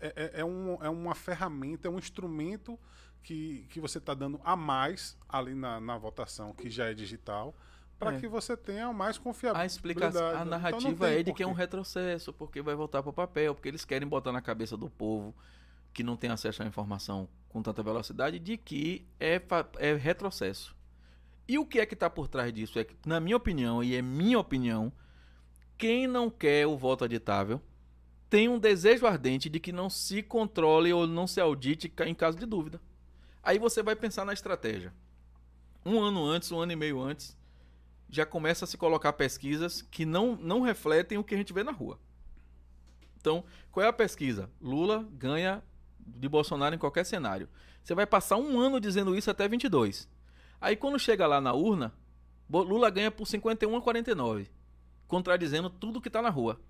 é, é, é, um, é uma ferramenta, é um instrumento que, que você está dando a mais ali na, na votação, que já é digital, para É. que você tenha mais confiabilidade. A explicação, a Então, narrativa tem é de que é um retrocesso, porque vai voltar para o papel, porque eles querem botar na cabeça do povo que não tem acesso à informação com tanta velocidade de que é, é retrocesso. E o que é que está por trás disso? É que, na minha opinião, e é minha opinião, quem não quer o voto aditável tem um desejo ardente de que não se controle ou não se audite em caso de dúvida. Aí você vai pensar na estratégia. Um ano antes, um ano e meio antes, já começa a se colocar pesquisas que não, não refletem o que a gente vê na rua. Então, qual é a pesquisa? Lula ganha de Bolsonaro em qualquer cenário. Você vai passar um ano dizendo isso até 22. Aí quando chega lá na urna, Lula ganha por 51 a 49, contradizendo tudo que tá na rua.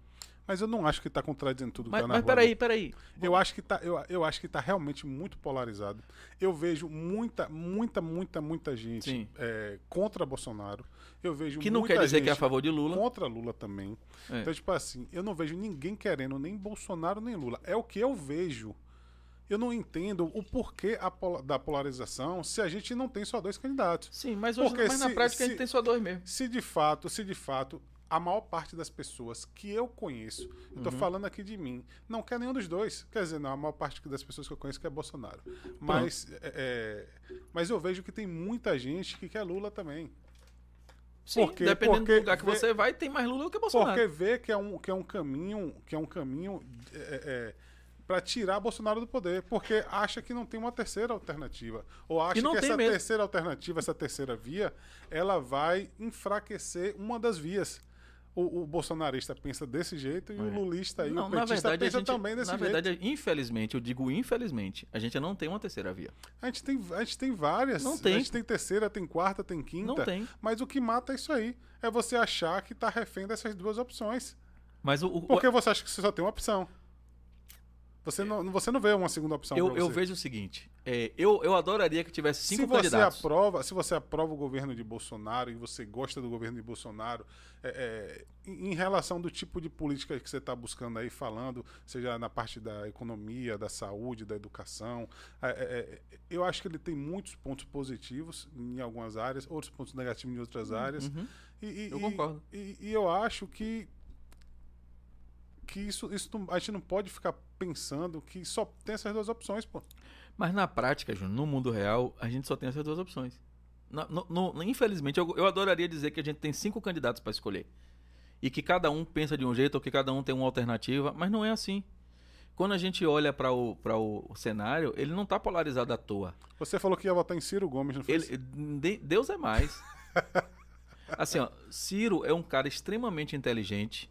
Mas eu não acho que está contradizendo tudo Mas, que tá na mas rua, peraí, peraí. Eu acho que tá, eu, eu acho que tá realmente muito polarizado. Eu vejo muita, muita, muita, muita gente é, contra Bolsonaro. Eu vejo Que não quer dizer que é a favor de Lula. contra Lula também. É. Então, tipo assim, eu não vejo ninguém querendo nem Bolsonaro nem Lula. É o que eu vejo. Eu não entendo o porquê a pola- da polarização se a gente não tem só dois candidatos. Sim, mas, hoje, Porque mas na se- prática a se- gente tem só dois mesmo. Se de fato, se de fato a maior parte das pessoas que eu conheço, eu Uhum. tô falando aqui de mim, não quer nenhum dos dois. Quer dizer, não, a maior parte das pessoas que eu conheço quer Bolsonaro. Mas, é, é, mas eu vejo que tem muita gente que quer Lula também. Sim, Por quê? dependendo Porque do lugar que vê- você vai, tem mais Lula do que Bolsonaro. Porque vê que é um, que é um caminho, que é um caminho é, para tirar Bolsonaro do poder, porque acha que não tem uma terceira alternativa, ou acha que essa mesmo. terceira alternativa, essa terceira via, ela vai enfraquecer uma das vias. O, o bolsonarista pensa desse jeito e o lulista e É. Não, o na petista verdade, pensa gente, também desse na jeito. verdade, infelizmente, eu digo infelizmente, a gente não tem uma terceira via. A gente tem, a gente tem várias. Não tem. A gente tem terceira, tem quarta, tem quinta. Não tem. Mas o que mata é isso aí. É você achar que tá refém dessas duas opções. Mas o, o- Por que você acha que você só tem uma opção? Você não, você não vê uma segunda opção eu, eu você. vejo o seguinte, é, eu, eu adoraria que tivesse cinco se você candidatos. aprova, se você aprova o governo de Bolsonaro e você gosta do governo de Bolsonaro, é, é, em relação do tipo de política que você está buscando aí, falando, seja na parte da economia, da saúde, da educação, é, é, é, eu acho que ele tem muitos pontos positivos em algumas áreas, outros pontos negativos em outras áreas. Uhum. E, e- Eu concordo. E, e eu acho que que isso, isso não- a gente não pode ficar pensando que só tem essas duas opções, pô. Mas na prática, Júnior, no mundo real, a gente só tem essas duas opções. Na- no- no- infelizmente, eu, eu adoraria dizer que a gente tem cinco candidatos para escolher. E que cada um pensa de um jeito ou que cada um tem uma alternativa, mas não é assim. Quando a gente olha para o, pra o cenário, ele não está polarizado à toa. Você falou que ia votar em Ciro Gomes, não foi? Ele, de- Deus é mais. Assim, ó, Ciro é um cara extremamente inteligente,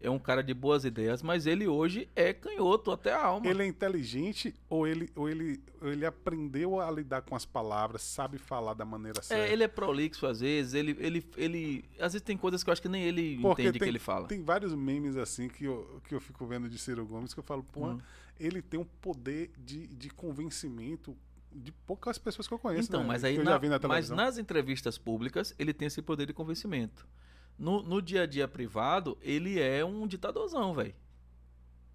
é um cara de boas ideias, mas ele hoje é canhoto até a alma. Ele é inteligente ou ele, ou ele, ou ele aprendeu a lidar com as palavras, sabe falar da maneira certa? É, ele é prolixo às vezes, ele, ele, ele. Às vezes tem coisas que eu acho que nem ele Porque entende tem, que ele fala. Tem vários memes assim que eu, que eu fico vendo de Ciro Gomes que eu falo, pô, Hum. ele tem um poder de, de convencimento de poucas pessoas que eu conheço. Então, né? mas aí na- mas nas entrevistas públicas ele tem esse poder de convencimento. No, no dia a dia privado, ele é um ditadorzão, velho.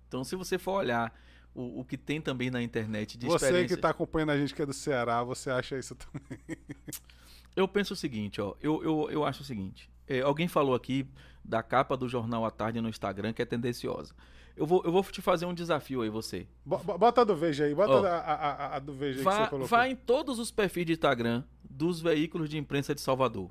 Então, se você for olhar o, o que tem também na internet de Você experiência... que tá acompanhando a gente que é do Ceará, você acha isso também? Eu penso o seguinte, ó. Eu, eu, eu acho o seguinte. é, alguém falou aqui da capa do Jornal à Tarde no Instagram que é tendenciosa. Eu vou, eu vou te fazer um desafio aí, você. Bo- bo- Bota a do Veja aí, bota Ó, a, a, a- do Veja aí que Vá, você colocou. vá em todos os perfis de Instagram dos veículos de imprensa de Salvador.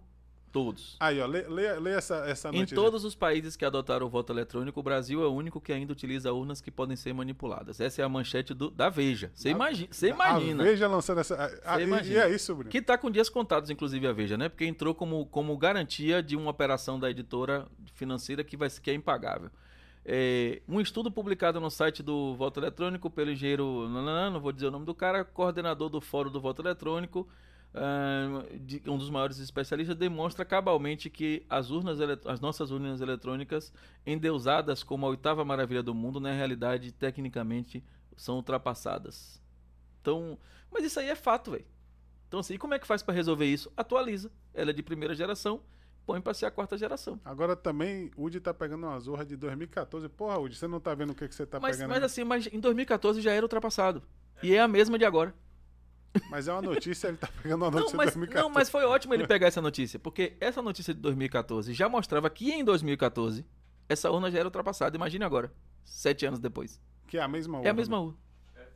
Todos. Aí, ó, lê, lê, lê essa, essa Em notícia. todos os países que adotaram o voto eletrônico, o Brasil é o único que ainda utiliza urnas que podem ser manipuladas. Essa é a manchete do- da Veja. Você imagina. Você imagina. A Veja lançando essa... Ah, e, imagina. e é isso, Bruno? Que tá com dias contados, inclusive, a Veja, né? Porque entrou como, como garantia de uma operação da editora financeira que, vai, que é impagável. É, um estudo publicado no site do voto eletrônico pelo engenheiro, nananã, não vou dizer o nome do cara, coordenador do Fórum do Voto Eletrônico, um dos maiores especialistas, demonstra cabalmente que as, urnas, as nossas urnas eletrônicas, endeusadas como a oitava maravilha do mundo, na realidade, tecnicamente, são ultrapassadas. Então, mas isso aí é fato, velho. Então, assim, e como é que faz para resolver isso? Atualiza. Ela é de primeira geração, põe para ser a quarta geração. Agora também, o Udi tá pegando uma zorra de 2014. Porra, Udi, você não tá vendo o que, que você tá mas, pegando? mas assim, mas em 2014 já era ultrapassado. E é a mesma de agora. Mas é uma notícia, ele tá pegando uma Não notícia mas, de 2014. não, mas foi ótimo ele pegar essa notícia, porque essa notícia de 2014 já mostrava que em 2014 essa urna já era ultrapassada. Imagine agora, sete anos depois. Que é a mesma É a urna. mesma urna.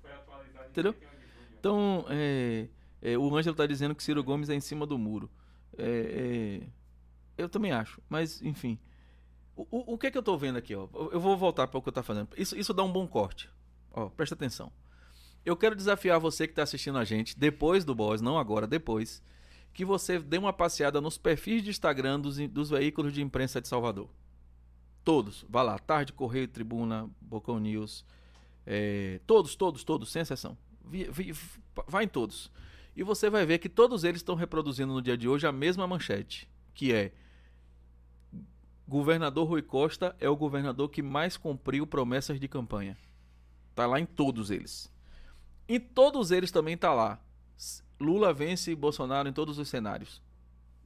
Foi atualizado em Entendeu? 31 de julho. Então, é, é, o Ângelo tá dizendo que Ciro Gomes é em cima do muro. É, é, eu também acho, mas enfim. O, o, o que é que eu tô vendo aqui, ó? Eu- vou voltar para o que eu tá fazendo. Isso, isso dá um bom corte. Ó, presta atenção. Eu quero desafiar você que tá assistindo a gente, depois do boss, não agora, depois, que você dê uma passeada nos perfis de Instagram dos, dos veículos de imprensa de Salvador. Todos. Vá lá, Tarde, Correio, Tribuna, Bocão News. é, todos, todos, todos, sem exceção. Vi- vi- vai em todos. E você vai ver que todos eles estão reproduzindo no dia de hoje a mesma manchete, que é Governador Rui Costa é o governador que mais cumpriu promessas de campanha. Tá lá em todos eles. Em todos eles também tá lá. Lula vence Bolsonaro em todos os cenários.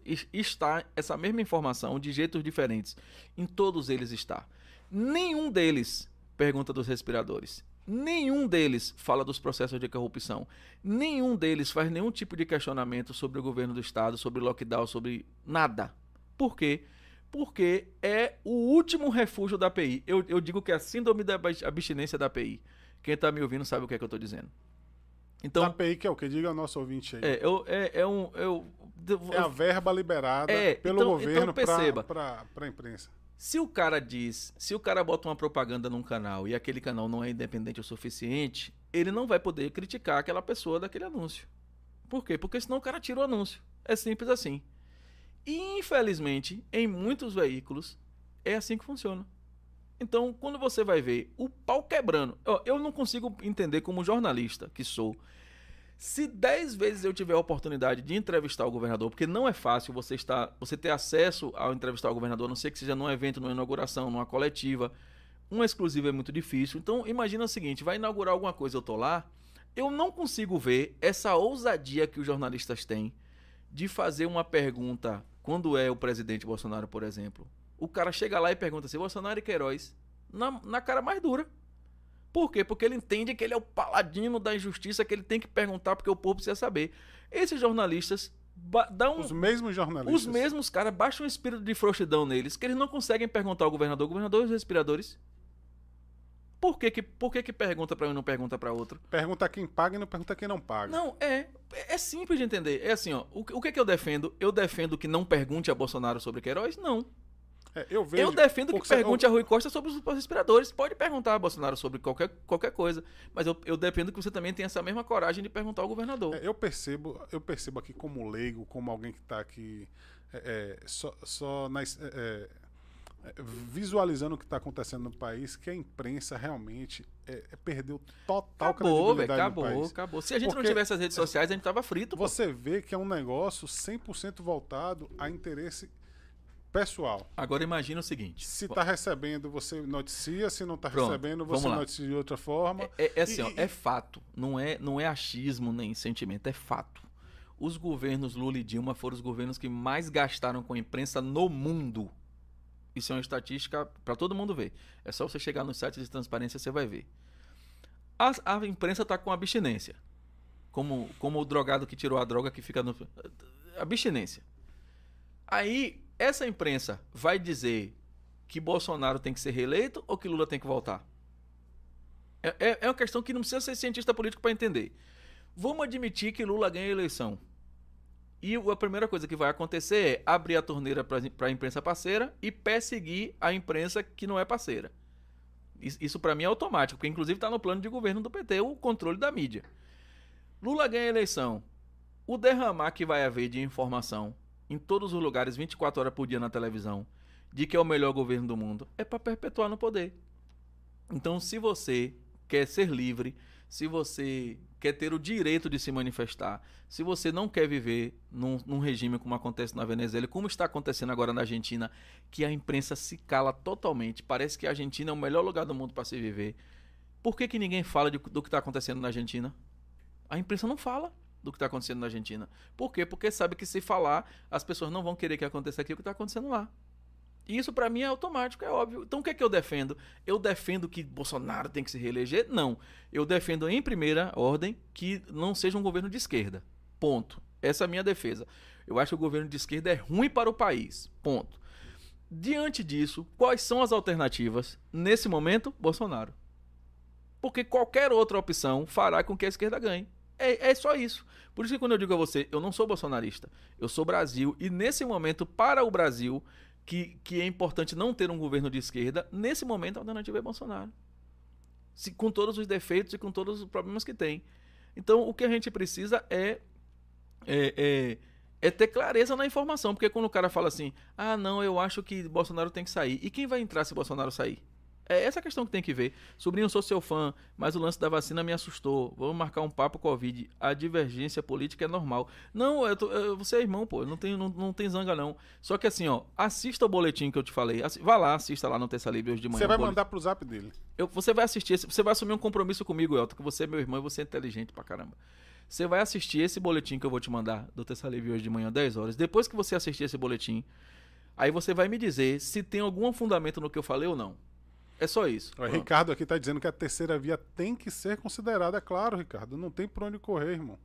E- Está essa mesma informação de jeitos diferentes. Em todos eles está. Nenhum deles pergunta dos respiradores. Nenhum deles fala dos processos de corrupção. Nenhum deles faz nenhum tipo de questionamento sobre o governo do estado, sobre lockdown, sobre nada. Por quê? Porque é o último refúgio da API. Eu, eu digo que é a síndrome da abs- abstinência da API. Quem tá me ouvindo sabe o que é que eu tô dizendo. Então, API que é o que? Diga ao nosso ouvinte aí. é, eu, é, é um. Eu, É a verba liberada É, pelo então- governo então para a imprensa. Se o cara diz, se o cara bota uma propaganda num canal e aquele canal não é independente o suficiente, ele não vai poder criticar aquela pessoa daquele anúncio. Por quê? Porque senão o cara tira o anúncio. É simples assim. E infelizmente, em muitos veículos, é assim que funciona. Então, quando você vai ver o pau quebrando, ó, eu não consigo entender como jornalista que sou. Se 10 vezes eu tiver a oportunidade de entrevistar o governador, porque não é fácil você estar, você ter acesso ao entrevistar o governador, a não ser que seja num evento, numa inauguração, numa coletiva. Um exclusivo é muito difícil. Então, imagina o seguinte, vai inaugurar alguma coisa, eu tô lá, eu não consigo ver essa ousadia que os jornalistas têm de fazer uma pergunta quando é o presidente Bolsonaro, por exemplo. O cara chega lá e pergunta assim, Bolsonaro e Queiroz, na, na cara mais dura. Por quê? Porque ele entende que ele é o paladino da injustiça, que ele tem que perguntar porque o povo precisa saber. Esses jornalistas dão Os mesmos jornalistas. os mesmos caras baixam um espírito de frouxidão neles, que eles não conseguem perguntar ao governador, governador e os respiradores. Por que que, por que, que pergunta para um e não pergunta para outro? Pergunta quem paga e não pergunta quem não paga. Não, é. É simples de entender. É assim, ó. O, que- o que é que eu defendo? Eu defendo que não pergunte a Bolsonaro sobre Queiroz? Não. É, eu vejo. eu defendo que pergunte a Rui Costa sobre os respiradores. Pode perguntar a Bolsonaro sobre qualquer, qualquer coisa. Mas eu, eu defendo que você também tenha essa mesma coragem de perguntar ao governador. É, eu percebo, eu percebo aqui como leigo, como alguém que está aqui é, é, só, só nas- é, é, visualizando o que está acontecendo no país, que a imprensa realmente é, perdeu total Acabou, credibilidade no Acabou, país. acabou. Se a gente não Porque- tivesse as redes sociais, a gente tava frito. pô. Você vê que é um negócio 100% voltado a interesse pessoal. Agora imagina o seguinte. Se está recebendo, você noticia. Se não está recebendo, você noticia de outra forma. É, é assim, E- ó, e- é fato. Não é, não é achismo nem sentimento, é fato. Os governos Lula e Dilma foram os governos que mais gastaram com a imprensa no mundo. Isso é uma estatística para todo mundo ver. É só você chegar nos sites de transparência você vai ver. A, a imprensa está com abstinência. Como, como o drogado que tirou a droga que fica no. Abstinência. Aí, essa imprensa vai dizer que Bolsonaro tem que ser reeleito ou que Lula tem que voltar? É, é- é uma questão que não precisa ser cientista político para entender. Vamos admitir que Lula ganha a eleição. E a primeira coisa que vai acontecer é abrir a torneira para a imprensa parceira e perseguir a imprensa que não é parceira. Is- Isso para mim é automático, porque inclusive está no plano de governo do PT o controle da mídia. Lula ganha a eleição. O derramar que vai haver de informação em todos os lugares, 24 horas por dia na televisão, de que é o melhor governo do mundo, é para perpetuar no poder. Então, se você quer ser livre, se você quer ter o direito de se manifestar, se você não quer viver num, num regime como acontece na Venezuela, como está acontecendo agora na Argentina, que a imprensa se cala totalmente, parece que a Argentina é o melhor lugar do mundo para se viver. Por que, que ninguém fala de- do que está acontecendo na Argentina? A imprensa não fala do que está acontecendo na Argentina. Por quê? Porque sabe que se falar, as pessoas não vão querer que aconteça aquilo que está acontecendo lá. E isso pra mim é automático, é óbvio. Então o que é que eu defendo? Eu defendo que Bolsonaro tem que se reeleger? Não. Eu defendo em primeira ordem que não seja um governo de esquerda. Ponto. Essa é a minha defesa. Eu acho que o governo de esquerda é ruim para o país. Ponto. Diante disso, quais são as alternativas? Nesse momento, Bolsonaro. Porque qualquer outra opção fará com que a esquerda ganhe. É, é só isso. Por isso que quando eu digo a você, eu não sou bolsonarista, eu sou Brasil, e nesse momento, para o Brasil, que, que é importante não ter um governo de esquerda, nesse momento a alternativa é Bolsonaro. Se, com todos os defeitos e com todos os problemas que tem. Então, o que a gente precisa é, é, é, é ter clareza na informação. Porque quando o cara fala assim, ah, não, eu acho que Bolsonaro tem que sair. E quem vai entrar se Bolsonaro sair? É essa a questão que tem que ver. Sobrinho, eu sou seu fã, mas o lance da vacina me assustou. Vamos marcar um papo Covid. A divergência política é normal. Não, eu tô- eu- você é irmão, pô. Não tem, não, não tem zanga, não. Só que assim, ó, assista o boletim que eu te falei. Assi- Vá lá, assista lá no Terça Livre hoje de manhã. Você vai mandar pro zap dele. Eu- você vai assistir, esse- você vai assumir um compromisso comigo, Elton, que você é meu irmão e você é inteligente pra caramba. Você vai assistir esse boletim que eu vou te mandar do Terça Livre hoje de manhã, 10 horas. Depois que você assistir esse boletim, aí você vai me dizer se tem algum fundamento no que eu falei ou não. É só isso. O. Ricardo aqui está dizendo que a terceira via tem que ser considerada. É claro, Ricardo, não tem por onde correr, irmão.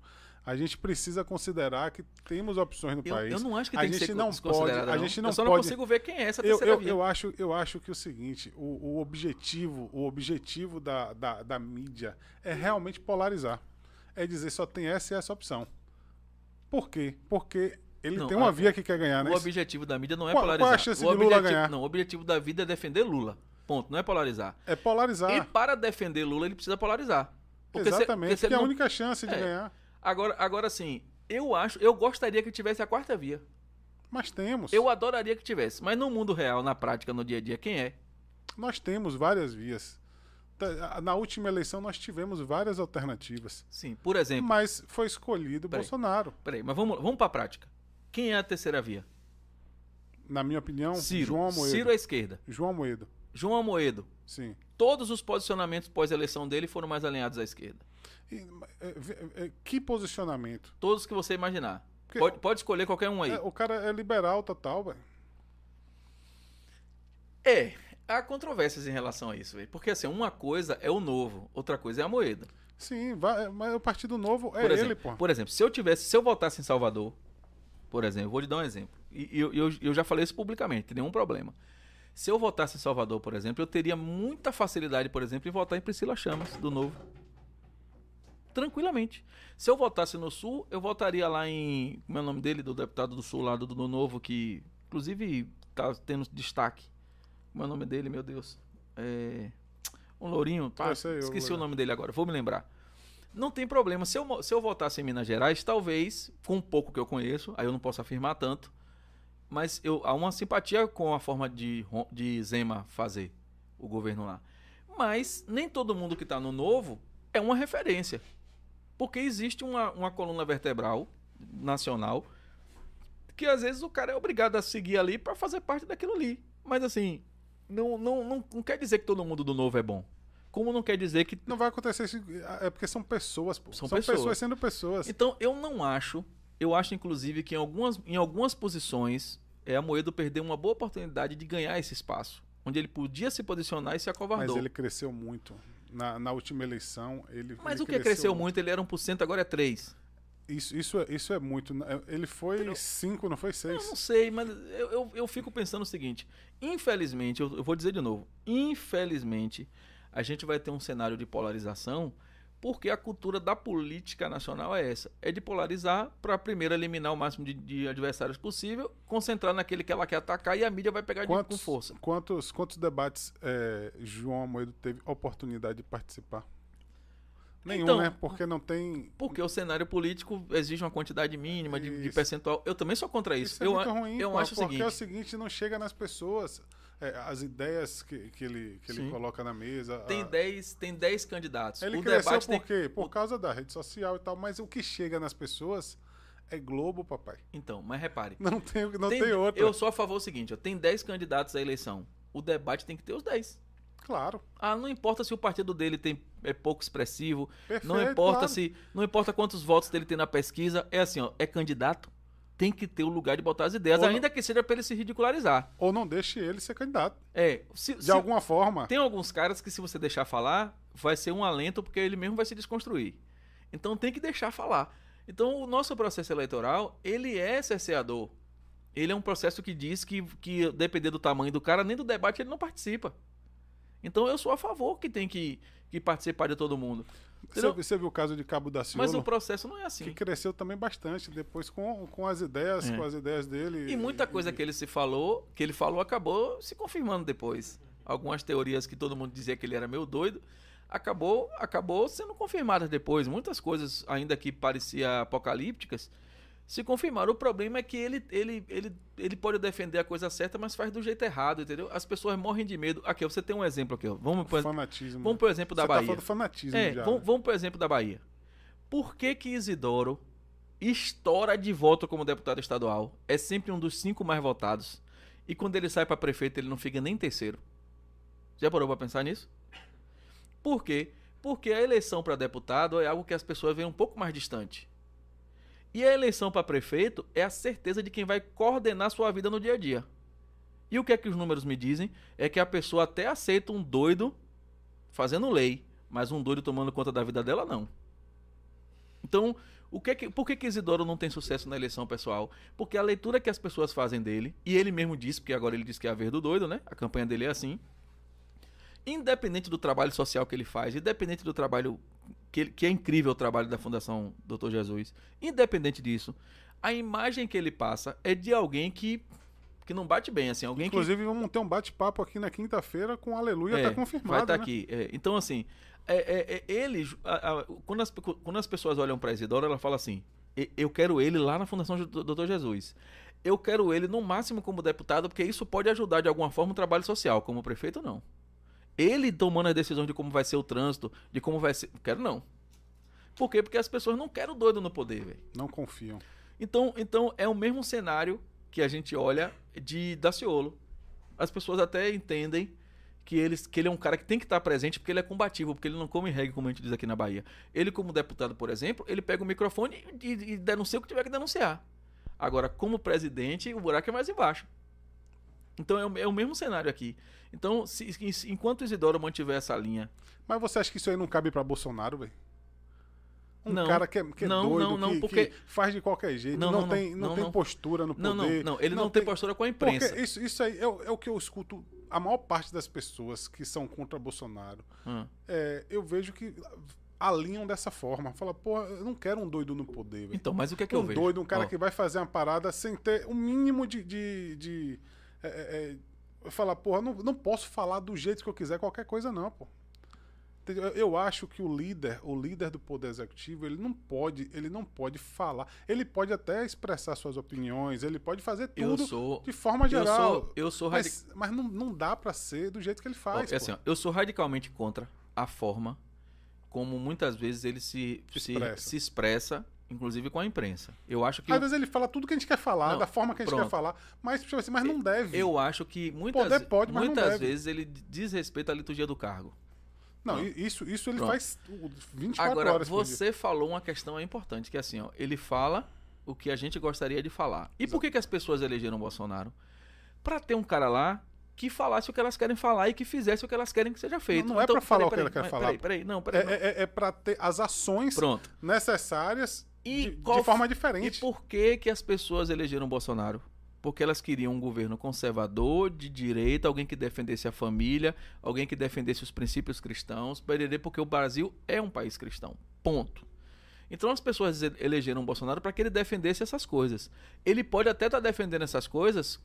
A gente precisa considerar que temos opções no Eu, país. eu não acho que a tem que gente ser não pode, a gente não eu só não pode. consigo ver quem é essa eu, terceira eu, via. eu acho, eu acho que o seguinte, o, o objetivo, o objetivo da, da, da mídia é realmente polarizar. É dizer só tem essa e essa opção. Por quê? Porque ele Não, tem uma a- via que quer ganhar, né? O objetivo da mídia não é Qual- qual é a polarizar. chance o de Lula objetivo, ganhar? Não, o objetivo da vida é defender Lula. Ponto. Não é polarizar. É polarizar. E para defender Lula, ele precisa polarizar. Porque se- Exatamente, porque se que ele é a não- única chance de É. ganhar. Agora, agora sim, eu acho, eu gostaria que tivesse a quarta via. Mas temos. Eu adoraria que tivesse. Mas no mundo real, na prática, no dia a dia, quem é? Nós temos várias vias. Tá, Na última eleição nós tivemos várias alternativas. Sim, por exemplo. Mas foi escolhido Peraí. Bolsonaro. Peraí, mas vamos, vamos pra prática. Quem é a terceira via? Na minha opinião, Ciro. João Amoedo. Ciro à esquerda. João Amoedo, João Amoedo. sim. Todos os posicionamentos pós-eleição dele foram mais alinhados à esquerda. E, é, é, é, que posicionamento? Todos que você imaginar. Porque- Pode, pode escolher qualquer um aí. É, o cara é liberal total, velho. É, há controvérsias em relação a isso, velho. Porque assim, uma coisa é o novo, outra coisa é a moeda. Sim, vai, mas o Partido Novo é por ele, exemplo, pô. Por exemplo, se eu tivesse, se eu votasse em Salvador, por exemplo, vou lhe dar um exemplo. E eu, eu, eu já falei isso publicamente, tem nenhum problema. Se eu votasse em Salvador, por exemplo, eu teria muita facilidade, por exemplo, em votar em Priscila Chamas, do Novo. Tranquilamente. Se eu votasse no Sul, eu votaria lá em. Como é o nome dele? Do deputado do Sul, lá do, do Novo, que inclusive tá tendo destaque. Como é o nome dele, meu Deus? É. Um lourinho. Tá, Ah, sei, esqueci o nome dele agora, vou me lembrar. Não tem problema. Se eu, se eu votasse em Minas Gerais, talvez, com um pouco que eu conheço, aí eu não posso afirmar tanto, mas eu, há uma simpatia com a forma de, de Zema fazer o governo lá. Mas nem todo mundo que está no novo é uma referência. Porque existe uma, uma coluna vertebral nacional que às vezes o cara é obrigado a seguir ali para fazer parte daquilo ali. Mas assim, não, não, não, não quer dizer que todo mundo do novo é bom. Como não quer dizer que Não vai acontecer isso. É porque são pessoas, pô. São São, pessoas. pessoas. sendo pessoas. Então, eu não acho. Eu acho, inclusive, que em algumas, em algumas posições, é, a Moedo perdeu uma boa oportunidade de ganhar esse espaço. Onde ele podia se posicionar e se Mas acovardou. ele cresceu muito. Na, na última eleição, ele. Mas ele o que cresceu muito, ele era 1%, agora é 3%. Isso, isso, é, isso é muito. Ele foi 5, não foi Eu 6. não sei, mas eu, eu, eu fico pensando o seguinte: infelizmente, eu, eu vou dizer de novo, infelizmente, a gente vai ter um cenário de polarização porque a cultura da política nacional é essa: é de polarizar para primeiro eliminar o máximo de, de adversários possível, concentrar naquele que ela quer atacar e a mídia vai pegar de, com Quantos, força. quantos, quantos debates é, João Amoedo teve oportunidade de participar? Nenhum, Então, né? Porque não tem. Porque o cenário político exige uma quantidade mínima de, de percentual. Eu também sou contra isso. Isso é eu muito ruim, eu pô, acho o porque seguinte. é o seguinte, não chega nas pessoas. É, as ideias que, que ele, que ele coloca na mesa. Tem a- 10 tem 10 candidatos. Ele o cresceu debate por tem... quê? Por causa da rede social e tal, mas o que chega nas pessoas é Globo, papai. Então, mas repare. Não tem, não tem, Tem- outra. Eu sou a favor do seguinte: ó, tem 10 candidatos à eleição. O debate tem que ter os 10. Claro. Ah, não importa se o partido dele tem, é pouco expressivo, Perfeito, não importa claro. se. Não importa quantos votos dele tem na pesquisa. É assim, ó, é candidato, tem que ter o lugar de botar as ideias, Ou não- ainda que seja pra ele se ridicularizar. Ou não deixe ele ser candidato. É, se, De se- alguma forma. tem alguns caras que se você deixar falar, vai ser um alento porque ele mesmo vai se desconstruir. Então tem que deixar falar. Então o nosso processo eleitoral, ele é cerceador. Ele é um processo que diz que, que depender do tamanho do cara, nem do debate ele não participa. Então eu sou a favor que tem que, que participar de todo mundo. Você, você viu o caso de Cabo da Mas Ciolo? o processo não é Que assim. cresceu também bastante depois com, com as ideias, É. com as ideias dele. E muita coisa que ele se falou, que ele falou, acabou se confirmando depois. Algumas teorias que todo mundo dizia que ele era meio doido, acabou, acabou sendo confirmadas depois. Muitas coisas, ainda que pareciam apocalípticas, se confirmaram. O problema é que ele, ele, ele, ele pode defender a coisa certa, mas faz do jeito errado, entendeu? As pessoas morrem de medo. Aqui, você tem um exemplo aqui, ó. Vamos, por- Fanatismo. vamos pro exemplo da Você tá Bahia. falando fanatismo É, já. vamos, né? vamos pro exemplo da Bahia. Por que que Isidoro estoura de voto como deputado estadual? É sempre um dos cinco mais votados. E quando ele sai para prefeito, ele não fica nem terceiro. Já parou para pensar nisso? Por quê? Porque a eleição para deputado é algo que as pessoas veem um pouco mais distante. E a eleição para prefeito é a certeza de quem vai coordenar sua vida no dia a dia. E o que é que os números me dizem? É que a pessoa até aceita um doido fazendo lei, mas um doido tomando conta da vida dela, não. Então, o que é que, por que, que Isidoro não tem sucesso na eleição pessoal? Porque a leitura que as pessoas fazem dele, e ele mesmo disse, porque agora ele diz que é a vez do doido, né? A campanha dele é assim. Independente do trabalho social que ele faz, independente do trabalho que, ele- que é incrível o trabalho da Fundação Dr. Jesus, independente disso, a imagem que ele passa é de alguém que, que não bate bem, assim, alguém que Inclusive, vamos ter um bate-papo aqui na quinta-feira com Aleluia, é, tá confirmado. Vai estar né? aqui. É, então, assim, é, é, é, ele. a- a- quando, as, quando as pessoas olham para Isidoro, ela fala assim: "E- eu quero ele lá na Fundação do Dr. Jesus. Eu quero ele no máximo como deputado, porque isso pode ajudar de alguma forma o trabalho social. Como prefeito, não. Ele tomando as decisões de como vai ser o trânsito, de como vai ser. Quero não. Por quê? Porque as pessoas não querem o doido no poder, velho. Não confiam. Então, então é o mesmo cenário que a gente olha de Daciolo. As pessoas até entendem que ele, que ele é um cara que tem que estar presente porque ele é combativo, porque ele não come reggae, como a gente diz aqui na Bahia. Ele, como deputado, por exemplo, ele pega o microfone e, e- e denuncia o que tiver que denunciar. Agora, como presidente, o buraco é mais embaixo. Então é o, é o mesmo cenário aqui. Então, se- se- enquanto o Isidoro mantiver essa linha Mas você acha que isso aí não cabe pra Bolsonaro, velho? Um Não. cara que é, que é Não, doido, não, não, que, porque- que faz de qualquer jeito, Não, não, tem, não, tem postura no poder. não, não. Ele não, tem postura com a imprensa. Porque isso, isso aí é, o- é o que eu escuto a maior parte das pessoas que são contra Bolsonaro, Hum. é, eu vejo que alinham dessa forma. Fala, pô, eu não quero um doido no poder, velho. Então, mas o que é que eu um vejo? doido, um cara Ó, que vai fazer uma parada sem ter o mínimo de. de, de é, é, é, falar, porra, não, não posso falar do jeito que eu quiser qualquer coisa, não, pô. Eu- Eu acho que o líder, o líder do poder executivo, ele não pode, ele não pode falar. Ele pode até expressar suas opiniões, ele pode fazer eu tudo sou. de forma Eu geral. sou, eu sou radi- mas mas não, não dá pra ser do jeito que ele Ó, faz. é pô. assim, ó, eu sou radicalmente contra a forma como muitas vezes ele se se Expressa. se expressa, inclusive com a imprensa. Eu acho que Às vezes ele fala tudo que a gente quer falar, Não, da forma que a gente pronto. quer falar, mas, tipo assim, mas não deve. eu acho que muitas, Poder pode, mas não muitas deve. vezes ele diz respeito à liturgia do cargo. Não, Não. isso, isso ele Pronto. faz o- 24 Agora, horas dia. você falou uma questão importante, que é assim, ó, ele fala o que a gente gostaria de falar. E por que, que as pessoas elegeram o Bolsonaro? Pra ter um cara lá que falasse o que elas querem falar e que fizesse o que elas querem que seja feito. Não, não é pra falar o que ela quer falar. Peraí, peraí, não, É, peraí. não. é, é pra ter as ações Pronto. necessárias E de, qual de forma diferente. E por que que as pessoas elegeram Bolsonaro? Porque elas queriam um governo conservador, de direita, alguém que defendesse a família, alguém que defendesse os princípios cristãos, porque o Brasil é um país cristão. Ponto. Então as pessoas elegeram Bolsonaro para que ele defendesse essas coisas. Ele pode até estar defendendo essas coisas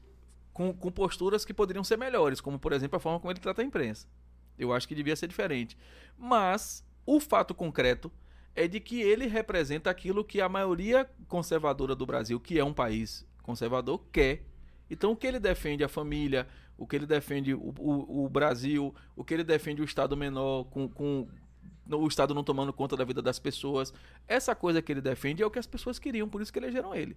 com, com posturas que poderiam ser melhores, como por exemplo a forma como ele trata a imprensa. Eu acho que devia ser diferente. Mas o fato concreto é de que ele representa aquilo que a maioria conservadora do Brasil, que é um país conservador, quer. Então, o que ele defende a família, o que ele defende o, o- o Brasil, o que ele defende o Estado menor, com, com o Estado não tomando conta da vida das pessoas, essa coisa que ele defende é o que as pessoas queriam, por isso que elegeram ele.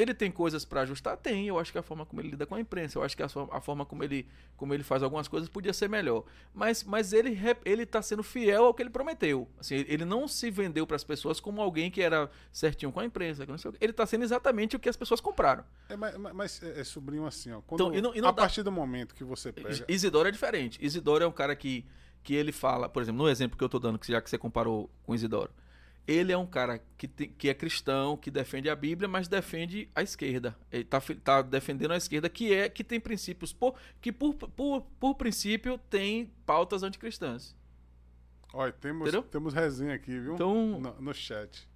Ele tem coisas para ajustar? Tem. Eu acho que a forma como ele lida com a imprensa, eu acho que a, sua- a forma como ele, como ele faz algumas coisas podia ser melhor. Mas, mas ele, ele tá sendo fiel ao que ele prometeu. Assim, ele- não se vendeu para as pessoas como alguém que era certinho com a imprensa. Ele tá sendo exatamente o que as pessoas compraram. É, mas, mas- mas é, é sobrinho assim, ó. Quando, Então, e não- e não a dá- partir do momento que você pega. Isidoro é diferente. Isidoro é um cara que, que ele fala, por exemplo, no exemplo que eu tô dando, que já que você comparou com Isidoro. Ele é um cara que, tem- que é cristão, que defende a Bíblia, mas defende a esquerda. Ele tá, fi- tá defendendo a esquerda, que é que tem princípios, por, que por, por, por princípio tem pautas anticristãs. Olha, temos, Entendeu? temos resenha aqui, viu? Então- No, no chat.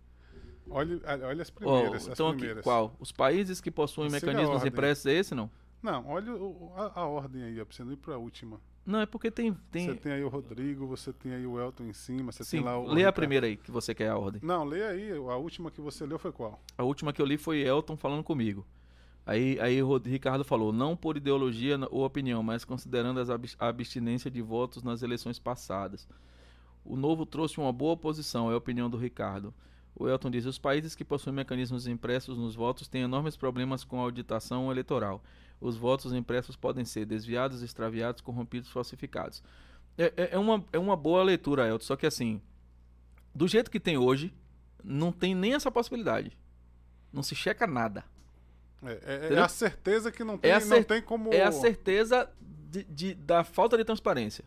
Olha, olha as primeiras. as então aqui, primeiras. qual? Os países que possuem a mecanismos impressos é esse, não? Não, olha a, a ordem aí, ó, pra você não ir pra última. Não, é porque tem... tem... Você tem aí o Rodrigo, você tem aí o Elton em cima, você Sim, tem lá o. lê a primeira aí, que você quer a ordem. Não, lê aí. A última que você leu foi qual? A última que eu li foi Elton falando comigo. Aí, aí o Ricardo falou, não por ideologia ou opinião, mas considerando a abstinência de votos nas eleições passadas. O novo trouxe uma boa posição, é a opinião do Ricardo. O Elton diz, os países que possuem mecanismos impressos nos votos têm enormes problemas com a auditação eleitoral. Os votos impressos podem ser desviados, extraviados, corrompidos, falsificados. É, é- é uma, é uma boa leitura, Elton, só que assim, do jeito que tem hoje, não tem nem essa possibilidade. Não se checa nada. É, é- é a certeza que não tem, É a não cer- tem como. É a certeza de, de- da falta de transparência.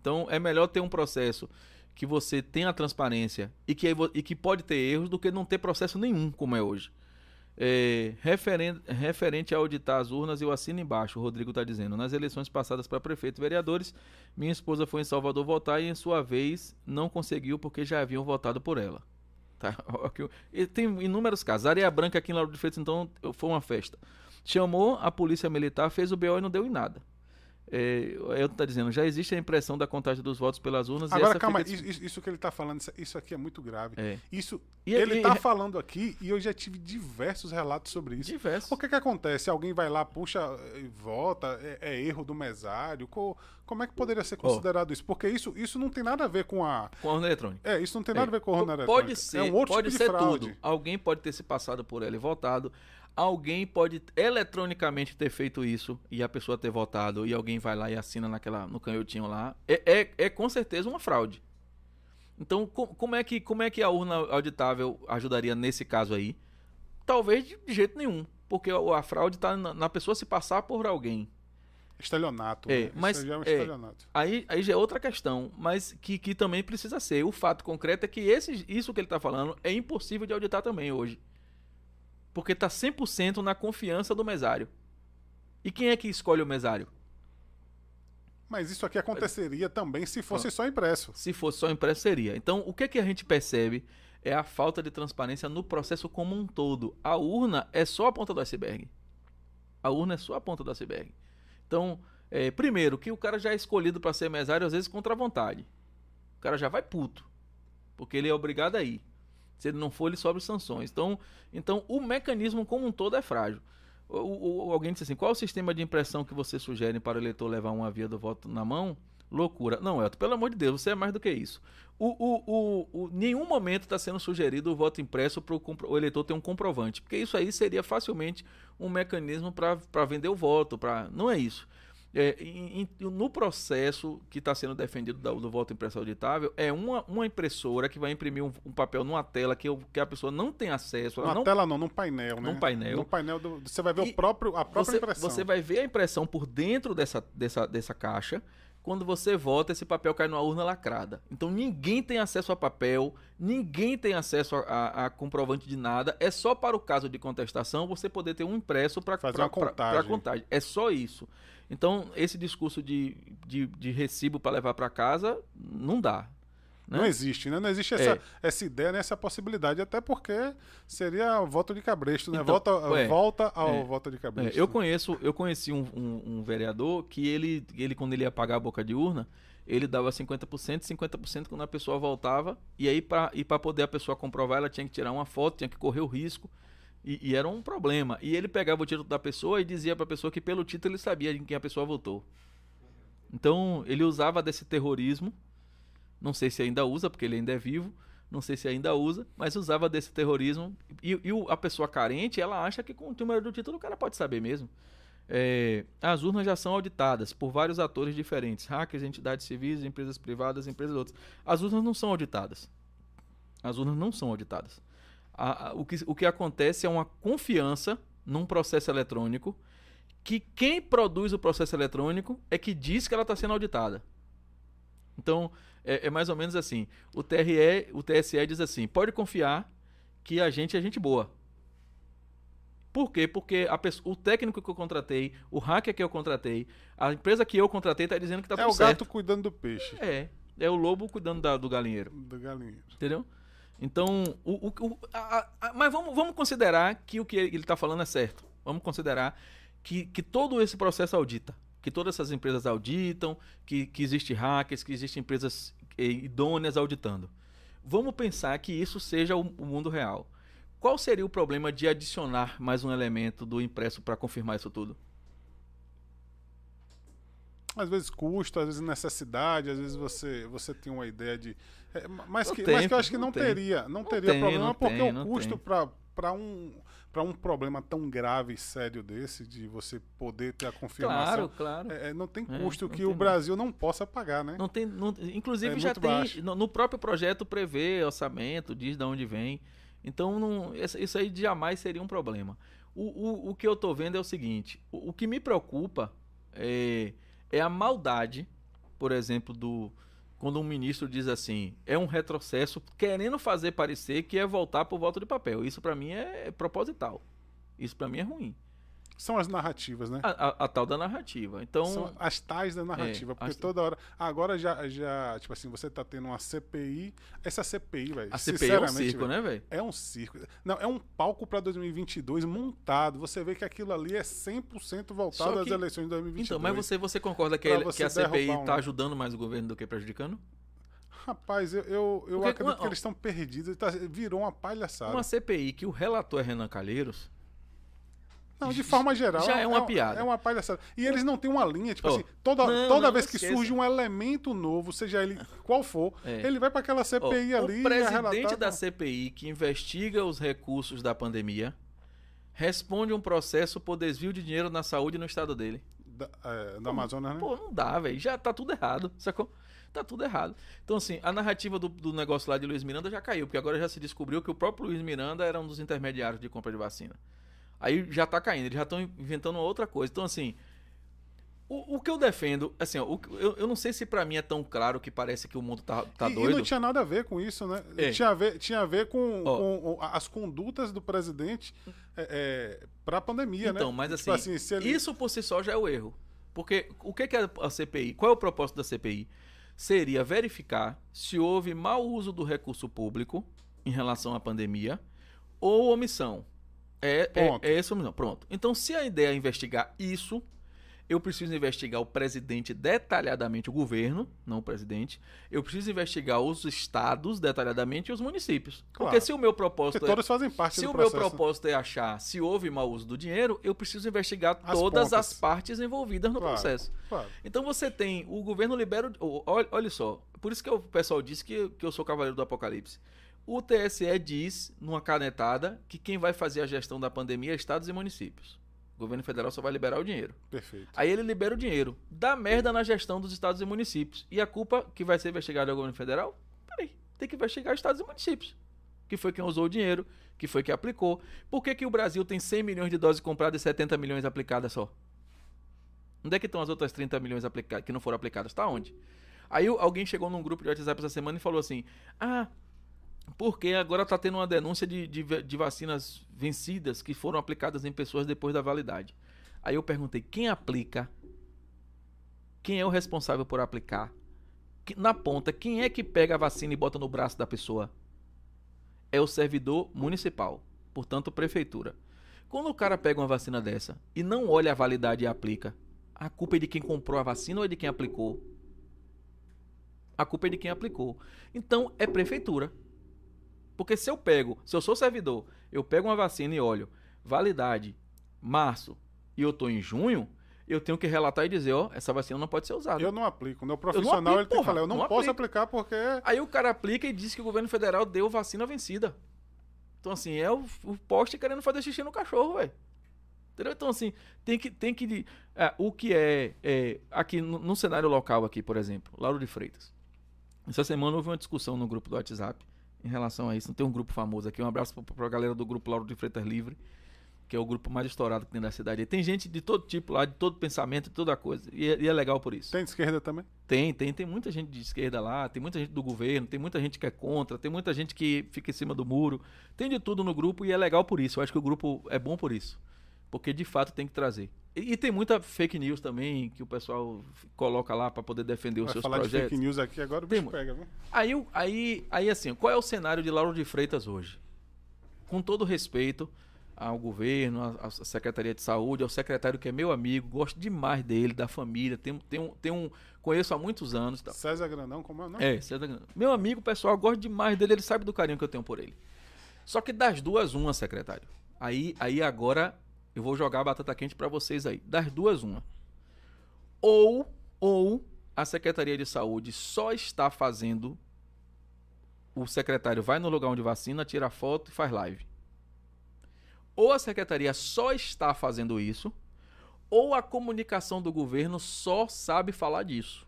Então é melhor ter um processo que você tenha transparência e que, e que pode ter erros do que não ter processo nenhum, como é hoje. É, referen- referente a auditar as urnas, eu assino embaixo, o Rodrigo está dizendo. Nas eleições passadas para prefeito e vereadores, minha esposa foi em Salvador votar e, em sua vez, não conseguiu porque já haviam votado por ela. Tá? E Tem inúmeros casos. Areia Branca aqui em Lauro de Freitas, então, foi uma festa. Chamou a polícia militar, fez o BO e não deu em nada. É, eu tá dizendo, já existe a impressão da contagem dos votos pelas urnas e Agora, calma, fica... isso, isso- que ele tá falando, isso, aqui é muito grave. É. Isso. E- ele e- tá falando aqui e eu já tive diversos relatos sobre isso. Diversos. O que que acontece? Alguém vai lá, puxa e volta, é, é erro do mesário. Co- como é que poderia ser considerado isso? Porque isso, isso não tem nada a ver com a. Com a urna eletrônica. É, isso não tem nada a ver com a urna eletrônica. Pode ser, é um outro pode tipo ser tudo. Alguém pode ter se passado por ela e votado. Alguém pode eletronicamente ter feito isso e a pessoa ter votado e alguém vai lá e assina naquela no canhotinho lá. É, é, é com certeza uma fraude. Então, co- como é, que, como é que a urna auditável ajudaria nesse caso aí? Talvez de jeito nenhum. Porque a a fraude está na, na pessoa se passar por alguém. Estelionato. É, né? Mas- é um é. estelionato. Aí, aí já é outra questão, mas que, que também precisa ser. O fato concreto é que esse, isso que ele está falando é impossível de auditar também hoje. Porque está 100% na confiança do mesário. E quem é que escolhe o mesário? Mas isso aqui aconteceria também se fosse só impresso. Se fosse só impresso, seria. Então, o que, é que a gente percebe é a falta de transparência no processo como um todo. A urna é só a ponta do iceberg. A urna é só a ponta do iceberg. Então, é, primeiro, que o cara já é escolhido para ser mesário, às vezes contra a vontade. O cara já vai puto. Porque ele é obrigado a ir. Se ele não for, ele sobe sanções. Então, então o mecanismo como um todo é frágil. O, o, alguém disse assim: qual é o sistema de impressão que você sugere para o eleitor levar uma via do voto na mão? Loucura. Não, Elton, pelo amor de Deus, você é mais do que isso. O, o, o, nenhum momento está sendo sugerido o voto impresso para o eleitor ter um comprovante, porque isso aí seria facilmente um mecanismo para vender o voto. Pra... Não é isso. É, em, no processo que está sendo defendido do, do, voto impresso auditável, é uma, uma impressora que vai imprimir um, um papel numa tela que, eu, que, a pessoa não tem acesso. Numa não, tela não, num painel, né? Num painel. Num painel do, você vai ver o próprio, a própria você, impressão. Você vai ver a impressão por dentro dessa, dessa, dessa caixa. Quando você vota, esse papel cai numa urna lacrada. Então ninguém tem acesso a papel, ninguém tem acesso a, a, a comprovante de nada. É só para o caso de contestação você poder ter um impresso para fazer pra, contagem. contagem. É só isso. Então, esse discurso de, de, de recibo para levar para casa não dá. Né? Não existe, né? Não existe essa, é. essa ideia, né? essa possibilidade, até porque seria voto de cabresto, né? Então, volta, é, volta ao é, voto de cabresto. É, eu conheço, eu conheci um, um, um, vereador que ele, ele, quando ele ia pagar a boca de urna, ele dava 50%, 50% quando a pessoa voltava, e aí para poder a pessoa comprovar, ela tinha que tirar uma foto, tinha que correr o risco. E, e, era um problema. E ele pegava o título da pessoa e dizia para a pessoa que pelo título ele sabia em quem a pessoa votou. Então ele usava desse terrorismo. Não sei se ainda usa, porque ele ainda é vivo. Não sei se ainda usa, mas usava desse terrorismo. E, e a pessoa carente, ela acha que com o número do título o cara pode saber mesmo. É, as urnas já são auditadas por vários atores diferentes: hackers, entidades civis, empresas privadas, empresas outras. As urnas não são auditadas. As urnas não são auditadas a, a, o, que, o que acontece é uma confiança num processo eletrônico que quem produz o processo eletrônico é que diz que ela está sendo auditada. Então, é, é, mais ou menos assim. O TRE, o TSE diz assim: pode confiar que a gente é gente boa. Por quê? Porque a pessoa, o técnico que eu contratei, o hacker que eu contratei, a empresa que eu contratei está dizendo que está é tudo certo. É o gato cuidando do peixe. É. É o lobo cuidando da, do galinheiro. Do galinheiro. Entendeu? Então, o, o, o a, a, mas vamos, vamos considerar que o que ele está falando é certo. Vamos considerar que, que todo esse processo audita. Que todas essas empresas auditam, que, que existe hackers, que existem empresas eh, idôneas auditando. Vamos pensar que isso seja o, o mundo real. Qual seria o problema de adicionar mais um elemento do impresso para confirmar isso tudo? às vezes custo, às vezes necessidade, às vezes você, você tem uma ideia de. É, mas, que, tem, mas que eu acho que não, não teria. Não, não teria tem, problema, porque tem, o custo para um para um problema tão grave e sério desse, de você poder ter a confirmação. Claro, claro. É, é não tem custo é, que o Brasil não possa pagar, né? Não tem, não, inclusive é já tem, no, no, próprio projeto prevê orçamento, diz de onde vem. Então não, isso aí jamais seria um problema. O, o, o que eu estou vendo é o seguinte: o, o que me preocupa é é a maldade, por exemplo, do quando um ministro diz assim, é um retrocesso, querendo fazer parecer que é voltar para o voto de papel. Isso para mim é proposital. Isso para mim é ruim. São as narrativas, né? A, a, a, tal da narrativa. Então, São as tais da narrativa. É, porque as... toda hora. Agora já, já. Tipo assim, você tá tendo uma CPI. Essa CPI, velho. A CPI é um circo, véio, né, velho? É um circo. Não, é um palco para 2022 montado. Você vê que aquilo ali é 100% voltado que... às eleições de 2022. Então, mas você, você concorda que, ele, que a CPI um... tá ajudando mais o governo do que prejudicando? Rapaz, eu, eu, eu acredito uma, que eles estão perdidos. Tá, virou uma palhaçada. Uma CPI que o relator é Renan Calheiros não, de forma geral. Já é uma é, piada. É uma palhaçada. E eles não têm uma linha, tipo oh. assim, toda, não, toda não, vez que surge um elemento novo, seja ele qual for, é. ele vai para aquela CPI oh, ali. O presidente da CPI que investiga os recursos da pandemia responde um processo por desvio de dinheiro na saúde no estado dele. Da, é, da Amazonas, né? Pô, não dá, velho. Já tá tudo errado, sacou? Tá tudo errado. Então, assim, a narrativa do, do negócio lá de Luiz Miranda já caiu, porque agora já se descobriu que o próprio Luiz Miranda era um dos intermediários de compra de vacina. Aí já tá caindo, eles já estão inventando outra coisa. Então, assim, o, o que eu defendo, assim, o, eu, eu não sei se para mim é tão claro que parece que o mundo tá, tá e, doido. E não tinha nada a ver com isso, né? É. Tinha, a ver, tinha a ver com, com as condutas do presidente é, é, pra pandemia, então, né? mas tipo assim, assim ele... isso por si só já é o erro. Porque o que é a CPI? Qual é o propósito da CPI? Seria verificar se houve mau uso do recurso público em relação à pandemia ou omissão. É, é, é essa omissão. Pronto. Então, se a ideia é investigar isso, eu preciso investigar o presidente detalhadamente, o governo, não o presidente. Eu preciso investigar os estados detalhadamente e os municípios. Claro. Porque se o meu propósito Porque é, todos fazem parte se o processo. meu propósito é achar se houve mau uso do dinheiro, eu preciso investigar as todas pontas. as partes envolvidas no claro. processo. Claro. Então você tem o governo libera, olha, olha só, por isso que o pessoal disse que, que eu sou cavaleiro do apocalipse. O TSE diz, numa canetada, que quem vai fazer a gestão da pandemia é estados e municípios. O governo federal só vai liberar o dinheiro. Perfeito. Aí ele libera o dinheiro. Dá merda na gestão dos estados e municípios. E a culpa que vai ser investigada é o governo federal? Peraí, tem que investigar estados e municípios. Que foi quem usou o dinheiro, que foi quem aplicou. Por que, que o Brasil tem 100 milhões de doses compradas e 70 milhões aplicadas só? Onde é que estão as outras 30 milhões aplicadas, que não foram aplicadas? Está onde? Aí alguém chegou num grupo de WhatsApp essa semana e falou assim: Ah, porque agora está tendo uma denúncia de, de, de, vacinas vencidas que foram aplicadas em pessoas depois da validade. Aí eu perguntei: quem aplica? Quem é o responsável por aplicar? Na ponta, quem é que pega a vacina e bota no braço da pessoa? É o servidor municipal, portanto, prefeitura. Quando o cara pega uma vacina dessa e não olha a validade e aplica, a culpa é de quem comprou a vacina ou é de quem aplicou? A culpa é de quem aplicou. Então, é prefeitura. Porque se eu pego, se eu sou servidor, eu pego uma vacina e olho, validade, março, e eu tô em junho, eu tenho que relatar e dizer, ó, essa vacina não pode ser usada. Eu não aplico. Meu profissional aplico, ele tem porra, que falar, eu não, não posso aplico. aplicar porque. Aí o cara aplica e diz que o governo federal deu vacina vencida. Então, assim, é o, o poste querendo fazer xixi no cachorro, velho. Entendeu? Então, assim, tem que. Tem que é, o que é. é aqui no, no, cenário local, aqui, por exemplo, Lauro de Freitas. Essa semana houve uma discussão no grupo do WhatsApp em relação a isso. Não tem um grupo famoso aqui. Um abraço para a galera do grupo Lauro de Freitas Livre, que é o grupo mais estourado que tem na cidade. tem gente de todo tipo lá, de todo pensamento, de toda coisa. E é, e é, legal por isso. Tem de esquerda também? Tem, tem. Tem muita gente de esquerda lá, tem muita gente do governo, tem muita gente que é contra, tem muita gente que fica em cima do muro. Tem de tudo no grupo e é legal por isso. Eu acho que o grupo é bom por isso. Porque de fato tem que trazer. E, e tem muita fake news também que o pessoal coloca lá para poder defender os Vai seus falar projetos. De fake news aqui agora o bicho pega, viu? Aí, aí, aí assim, qual é o cenário de Lauro de Freitas hoje? Com todo respeito ao governo, à Secretaria de Saúde, ao secretário que é meu amigo, gosto demais dele, da família, tem, tem, um, tem um. Conheço há muitos anos. Tá? César Grandão, como é o nome? É, César Grandão. Meu amigo, pessoal, gosto demais dele, ele sabe do carinho que eu tenho por ele. Só que das duas, uma, secretário. Aí, aí agora eu vou jogar a batata quente para vocês aí. Das duas, uma. Ou, ou a Secretaria de Saúde só está fazendo. O secretário vai no lugar onde vacina, tira foto e faz live. Ou a secretaria só está fazendo isso, ou a comunicação do governo só sabe falar disso.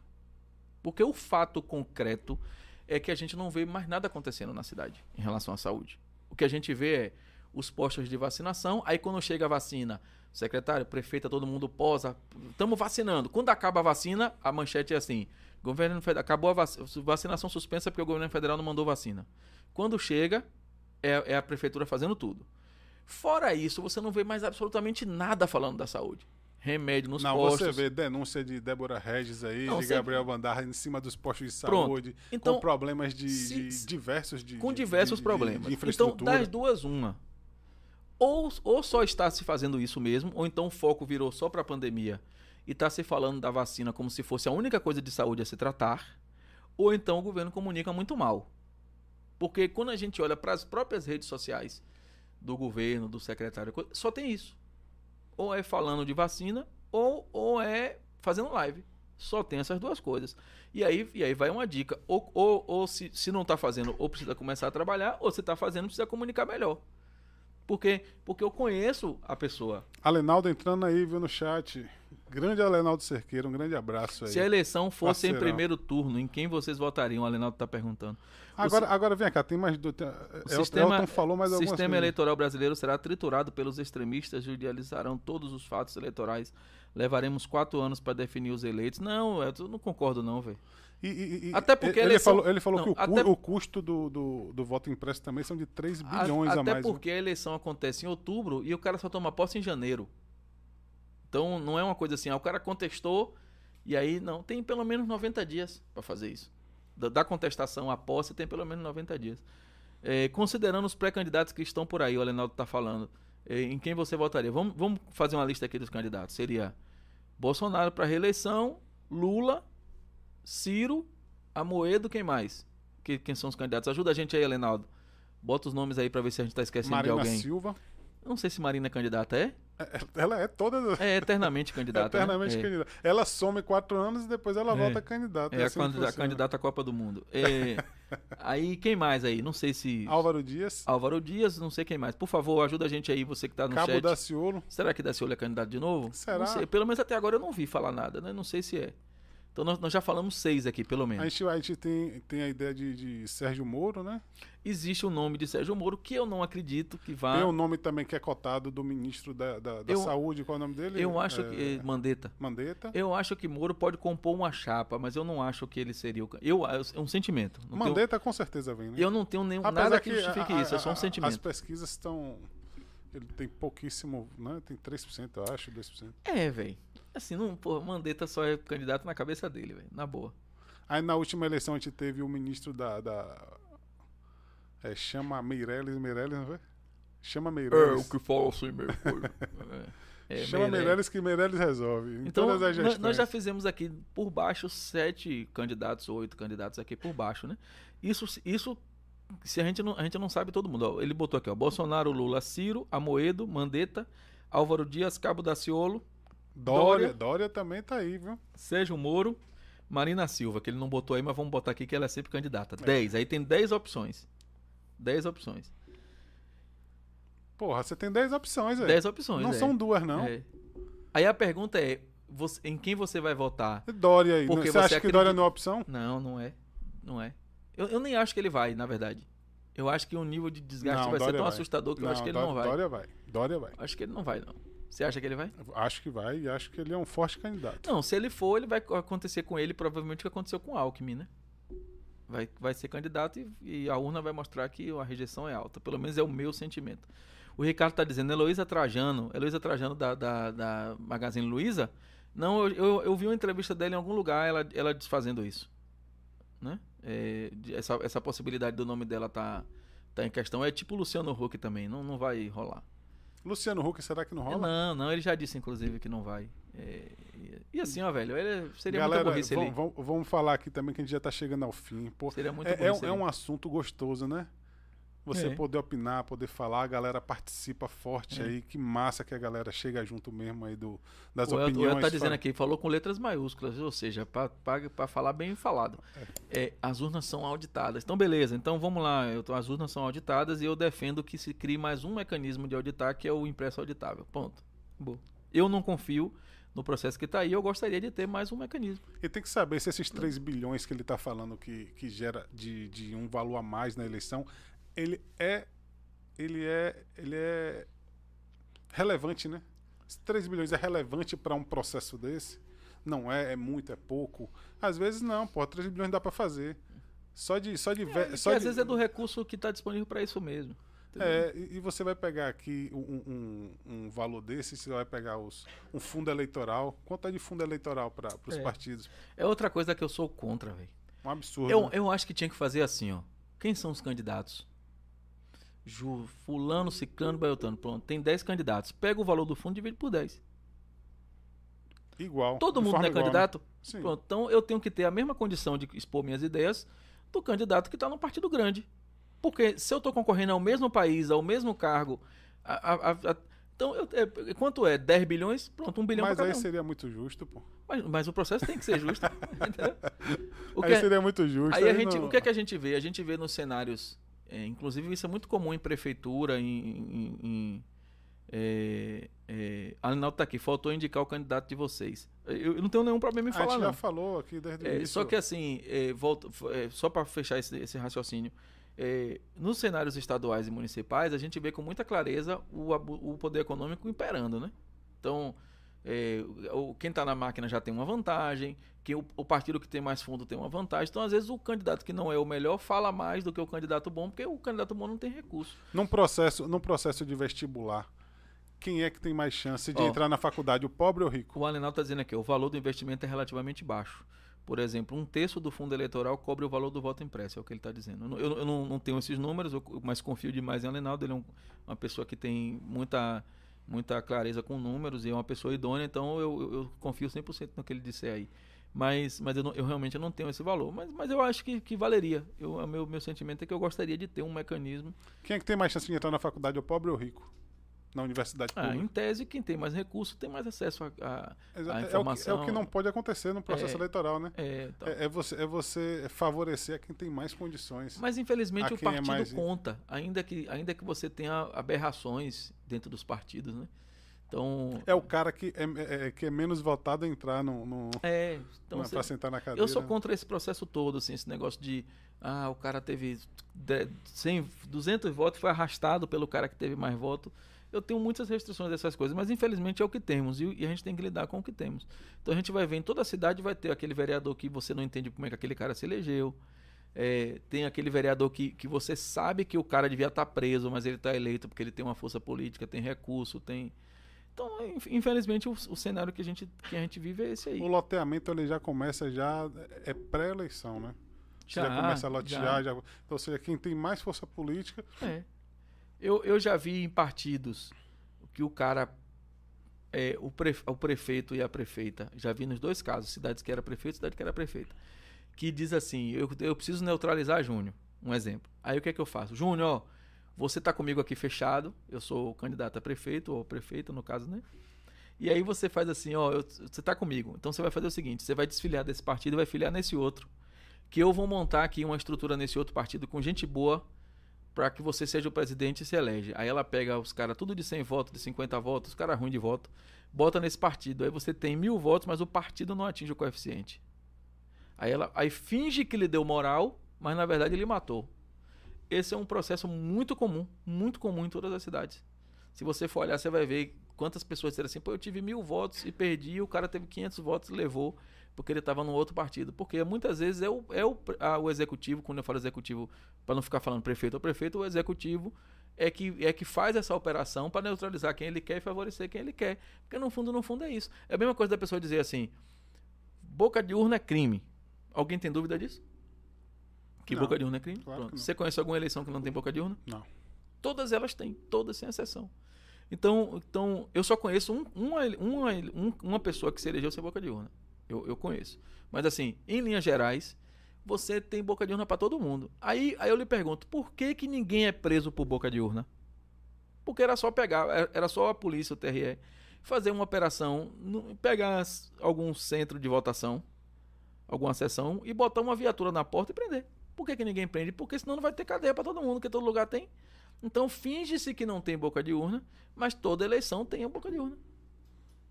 Porque o fato concreto é que a gente não vê mais nada acontecendo na cidade em relação à saúde. O que a gente vê é os postos de vacinação. Aí quando chega a vacina, secretário, prefeita, todo mundo posa, estamos vacinando. Quando acaba a vacina, a manchete é assim: governo federal, acabou a vac vacinação suspensa porque o governo federal não mandou vacina. Quando chega, é, é a prefeitura fazendo tudo. Fora isso, você não vê mais absolutamente nada falando da saúde remédio nos não, postos. Não, você vê denúncia de Débora Regis aí, não, de Gabriel Bandarra em cima dos postos de saúde, então, com problemas de, se, de diversos de, com diversos de, problemas. De, então, das duas uma. Ou, ou só está se fazendo isso mesmo, ou então o foco virou só para a pandemia e está se falando da vacina como se fosse a única coisa de saúde a se tratar, ou então o governo comunica muito mal. Porque quando a gente olha para as próprias redes sociais do governo, do secretário, só tem isso. Ou é falando de vacina, ou, ou é fazendo live. Só tem essas duas coisas. E aí, e aí vai uma dica. Ou, ou, ou se, se não está fazendo, ou precisa começar a trabalhar, ou se está fazendo, precisa comunicar melhor. Porque, porque eu conheço a pessoa. Alenaldo entrando aí, viu no chat. Grande Alenaldo Cerqueira, um grande abraço aí. Se a eleição fosse Parceirão. em primeiro turno, em quem vocês votariam? O Alenaldo está perguntando. Agora, o, agora vem cá, tem mais. Do, o sistema, Elton falou mais O sistema eleitoral brasileiro será triturado pelos extremistas, judicializarão todos os fatos eleitorais. Levaremos quatro anos para definir os eleitos. Não, eu não concordo, não, velho. E, e, até porque ele eleição... falou, ele falou não, que o, até... o, custo do, do, do, voto impresso também são de 3 bilhões a, a mais. Até porque né? a eleição acontece em outubro e o cara só toma posse em janeiro. Então não é uma coisa assim, ah, o cara contestou e aí não, tem pelo menos 90 dias para fazer isso. Da, da, contestação à posse tem pelo menos 90 dias. É, considerando os pré-candidatos que estão por aí, o Alenaldo está falando, é, em quem você votaria? Vamos, vamos fazer uma lista aqui dos candidatos. Seria Bolsonaro para reeleição, Lula, Ciro, Amoedo, quem mais? Que, quem são os candidatos? Ajuda a gente aí, Alenaldo. Bota os nomes aí para ver se a gente está esquecendo Marina de alguém. Silva. Não sei se Marina é candidata, é? É, Ela é toda. É eternamente candidata. É eternamente né? candidata. Ela some quatro anos e depois ela É. volta candidata. É, é a, assim a funciona. candidata à Copa do Mundo. É, aí, quem mais aí? Não sei se. Álvaro Dias, Álvaro Dias, não sei quem mais. Por favor, ajuda a gente aí, você que tá no Cabo chat. Daciolo. Será que Daciolo é candidato de novo? Será? Pelo menos até agora eu não vi falar nada, né? Não sei se é. Então nós, nós já falamos seis aqui, pelo A menos. gente, a gente tem, tem a ideia de, de Sérgio Moro, né? Existe o nome de Sérgio Moro, que eu não acredito que vá. Tem o nome também que é cotado do ministro da, da, da Eu- Saúde, qual é o nome dele? Eu acho É, que. Mandetta. Mandetta. Eu acho que Moro pode compor uma chapa, mas eu não acho que ele seria o. Eu, é um sentimento. Não tenho- Mandetta com certeza vem, né? eu não tenho nenhum, Apesar nada que justifique a- isso, é só a- um As sentimento. pesquisas estão. Ele tem pouquíssimo, né? Tem 3%, eu acho, 2%. É, velho. Assim, não, pô, Mandetta só é candidato na cabeça dele, velho. Na boa. Aí na última eleição a gente teve o ministro da. da é, chama Meirelles, Meirelles, não foi? Chama Meirelles. fala assim mesmo. É, chama Meirelles. Meirelles que Meirelles resolve. Em Então, todas as nós, gestões. nós já fizemos aqui por baixo sete candidatos oito candidatos aqui por baixo, né? Isso, isso se a gente não, a gente não sabe todo mundo. Ó, ele botou aqui, ó, Bolsonaro, Lula, Ciro, Amoedo, Mandetta, Álvaro Dias, Cabo Daciolo, Dória, Dória. Dória também tá aí, viu? Sérgio Moro, Marina Silva, que ele não botou aí, mas vamos botar aqui que ela é sempre candidata. É. Dez. Aí tem dez opções. Dez opções. Porra, você tem 10 opções, velho. Dez opções. Não é. são duas, não. É. Aí a pergunta é: você- em quem você vai votar? Dória aí. Porque Você você acha que acredita- Dória não é opção? Não, não é. Não é. Eu, eu nem acho que ele vai, na verdade. Eu acho que o nível de desgaste Não, vai ser Dória tão vai. assustador que eu acho que ele Dó- não vai. Dória vai. Dória vai. Acho que ele não vai, não. Você acha que ele vai? Acho que vai e acho que ele é um forte candidato. Não, se ele for, ele vai acontecer com ele provavelmente o que aconteceu com o Alckmin, né? Vai, vai ser candidato e, e a urna vai mostrar que a rejeição é alta. Pelo menos é o meu sentimento. O Ricardo tá dizendo, Heloísa Trajano, Heloísa Trajano da, da, da Magazine Luiza, não, eu, eu, eu vi uma entrevista dela em algum lugar, ela, ela desfazendo isso. Né? É, essa, essa possibilidade do nome dela tá, tá em questão. É tipo o Luciano Huck também, não, não vai rolar. Luciano Huck, será que não rola? Não, não, ele já disse, inclusive, que não vai. É, e, assim, ó, velho, ele, seria Galera, muita burrice vamos, ele. vamos- vamos falar aqui também que a gente já tá chegando ao fim. Pô, Seria muito é, é, é um assunto gostoso, né? Você É. poder opinar, poder falar, a galera participa forte É. aí. Que massa que a galera chega junto mesmo aí do, das O El- o opiniões. El tá dizendo aqui, falou com letras maiúsculas, ou seja, para falar bem falado. É, as urnas são auditadas. Então, beleza. Então, vamos lá. Eu as urnas são auditadas e eu defendo que se crie mais um mecanismo de auditar, que é o impresso auditável. Ponto. Boa. Eu não confio no processo que está aí. Eu gostaria de ter mais um mecanismo. E tem que saber se esses 3 bilhões que ele tá falando que, que gera de, de um valor a mais na eleição, ele é. Ele é. Ele é relevante, né? Esses 3 bilhões é relevante para um processo desse? Não é, é muito, é pouco. Às vezes não, pô, 3 bilhões dá para fazer. Só de. Só de, É, só que às de- vezes é do recurso que está disponível para isso mesmo. Entendeu? É, e e você vai pegar aqui um, um- um valor desse, você vai pegar os, um fundo eleitoral. Quanto é de fundo eleitoral para os É. partidos? É outra coisa que eu sou contra, velho. Um absurdo. Eu, né? eu acho que tinha que fazer assim, ó. Quem são os candidatos? Ju, fulano, ciclano, beltrano. Pronto, tem 10 candidatos. Pega o valor do fundo e divide por 10. Igual. Todo mundo não é igual, né? candidato? Sim. Pronto, então eu tenho que ter a mesma condição de expor minhas ideias do candidato que está no partido grande. Porque se eu estou concorrendo ao mesmo país, ao mesmo cargo, a- a- a- então eu- é, quanto é? 10 bilhões? Pronto, 1 bilhão Mas aí um. seria muito justo, pô. Mas, mas o processo tem que ser justo. O aí que é- seria muito justo. Aí a gente, não- o que é que a gente vê? A gente vê nos cenários, é, inclusive isso é muito comum em prefeitura, em, em, em é, é, a Alinaldo tá aqui, faltou indicar o candidato de vocês. Eu, eu não tenho nenhum problema em A falar, gente já não. falou aqui desde o É, só que assim, é, volta, é, só para fechar esse, esse raciocínio, é, nos cenários estaduais e municipais, a gente vê com muita clareza o, o poder econômico imperando, né? Então, é, o, quem está na máquina já tem uma vantagem, que o, o partido que tem mais fundo tem uma vantagem. Então, às vezes, o candidato que não é o melhor fala mais do que o candidato bom, porque o candidato bom não tem recurso. Num processo, num processo de vestibular, quem é que tem mais chance de Ó. entrar na faculdade, o pobre ou o rico? O Alenal está dizendo aqui, o valor do investimento é relativamente baixo. Por exemplo, um terço do fundo eleitoral cobre o valor do voto impresso, é o que ele está dizendo. Eu, não- eu não, não tenho esses números, eu- mas confio demais em Alenaldo. Ele é um- uma pessoa que tem muita, muita clareza com números e é uma pessoa idônea, então eu, eu- eu confio 100% no que ele disser aí. Mas, mas eu, não- eu realmente não tenho esse valor. Mas, mas eu acho que, que valeria. Eu, o meu, meu sentimento é que eu gostaria de ter um mecanismo. Quem é que tem mais chance de entrar na faculdade, o pobre ou o rico? Na universidade Ah, pública. em tese, quem tem mais recurso tem mais acesso Exa- a é, o que, é informação. o que não pode acontecer no processo É. eleitoral, né? é, então. É, é você, é você favorecer a quem tem mais condições. Mas infelizmente o é partido mais- conta, ainda que, ainda que você tenha aberrações dentro dos partidos, né? Então, É o cara que é, é- é- que é menos votado a entrar no, no, é, então pra sentar na cadeira. eu sou contra esse processo todo, assim, esse negócio de ah, o cara teve de- 100, 200 votos, foi arrastado pelo cara que teve mais voto. Eu tenho muitas restrições dessas coisas, mas infelizmente é o que temos e, e a gente tem que lidar com o que temos. Então a gente vai ver em toda a cidade vai ter aquele vereador que você não entende como é que aquele cara se elegeu. É, tem aquele vereador que, que você sabe que o cara devia estar preso, mas ele está eleito porque ele tem uma força política, tem recurso, tem. Então, inf- infelizmente, o, o cenário que a, gente, que a gente vive é esse aí. O loteamento ele já começa já é pré-eleição, né? Já, Já, começa a lotear, já. já. Então, ou seja, quem tem mais força política, É. Eu, eu já vi em partidos que o cara, é, o, pre- o prefeito e a prefeita, já vi nos dois casos, cidades que era prefeito e cidade que era prefeita, que diz assim, eu, eu preciso neutralizar Júnior, um exemplo. Aí o que é que eu faço? Júnior, ó, você tá comigo aqui fechado, eu sou candidato a prefeito, ou prefeita no caso, né? E aí você faz assim, ó, eu- você tá comigo, então você vai fazer o seguinte, você vai desfiliar desse partido e vai filiar nesse outro, que eu vou montar aqui uma estrutura nesse outro partido com gente boa, para que você seja o presidente e se elege. Aí ela pega os caras tudo de 100 votos, de 50 votos, os caras ruins de voto, bota nesse partido. Aí você tem mil votos, mas o partido não atinge o coeficiente. Aí ela aí finge que lhe deu moral, mas na verdade ele matou. Esse é um processo muito comum, muito comum em todas as cidades. Se você for olhar, você vai ver quantas pessoas disseram assim, pô, eu tive mil votos e perdi, e o cara teve 500 votos e levou, porque ele estava no outro partido. Porque muitas vezes é o, é o, a- o executivo, quando eu falo executivo, para não ficar falando prefeito ou prefeito, o executivo é que, é que faz essa operação para neutralizar quem ele quer e favorecer quem ele quer. Porque no fundo, no fundo é isso. É a mesma coisa da pessoa dizer assim, boca de urna é crime. Alguém tem dúvida disso? Que Não, boca de urna é crime? claro. Você conhece alguma eleição que não tem boca de urna? não. Todas elas têm, todas sem exceção. Então, então eu só conheço um- uma, uma, um- uma pessoa que se elegeu sem boca de urna. Eu, eu conheço. Mas assim, em linhas gerais, você tem boca de urna para todo mundo. Aí, aí eu lhe pergunto, por que, que ninguém é preso por boca de urna? Porque era só pegar, era- era só a polícia, o TRE, fazer uma operação, pegar algum centro de votação, alguma sessão, e botar uma viatura na porta e prender. Por que, que ninguém prende? Porque senão não vai ter cadeia para todo mundo, porque todo lugar tem. Então finge-se que não tem boca de urna, mas toda eleição tem a boca de urna.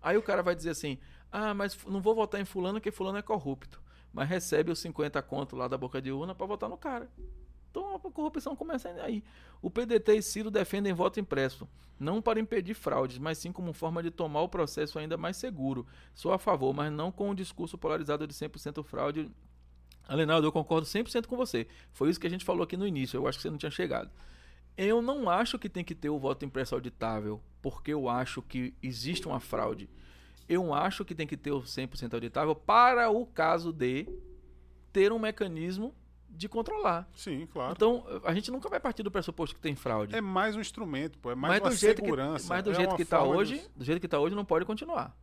Aí o cara vai dizer assim: ah, mas não vou votar em fulano porque fulano é corrupto. Mas recebe os 50 conto lá da boca de urna para votar no cara. Então a corrupção começa aí. O PDT e Ciro defendem voto impresso, não para impedir fraudes, mas sim como forma de tomar o processo ainda mais seguro. Sou a favor, mas não com o discurso polarizado de 100% fraude. Alenaldo, eu concordo 100% com você. Foi isso que a gente falou aqui no início, eu acho que você não tinha chegado. Eu não acho que tem que ter o voto impresso auditável, porque eu acho que existe uma fraude. Eu acho que tem que ter o 100% auditável para o caso de ter um mecanismo de controlar. Sim, claro. Então, a gente nunca vai partir do pressuposto que tem fraude. é mais um instrumento, pô. É mais mas uma do jeito que, segurança. mas do é jeito que está hoje, do jeito que tá hoje não pode continuar.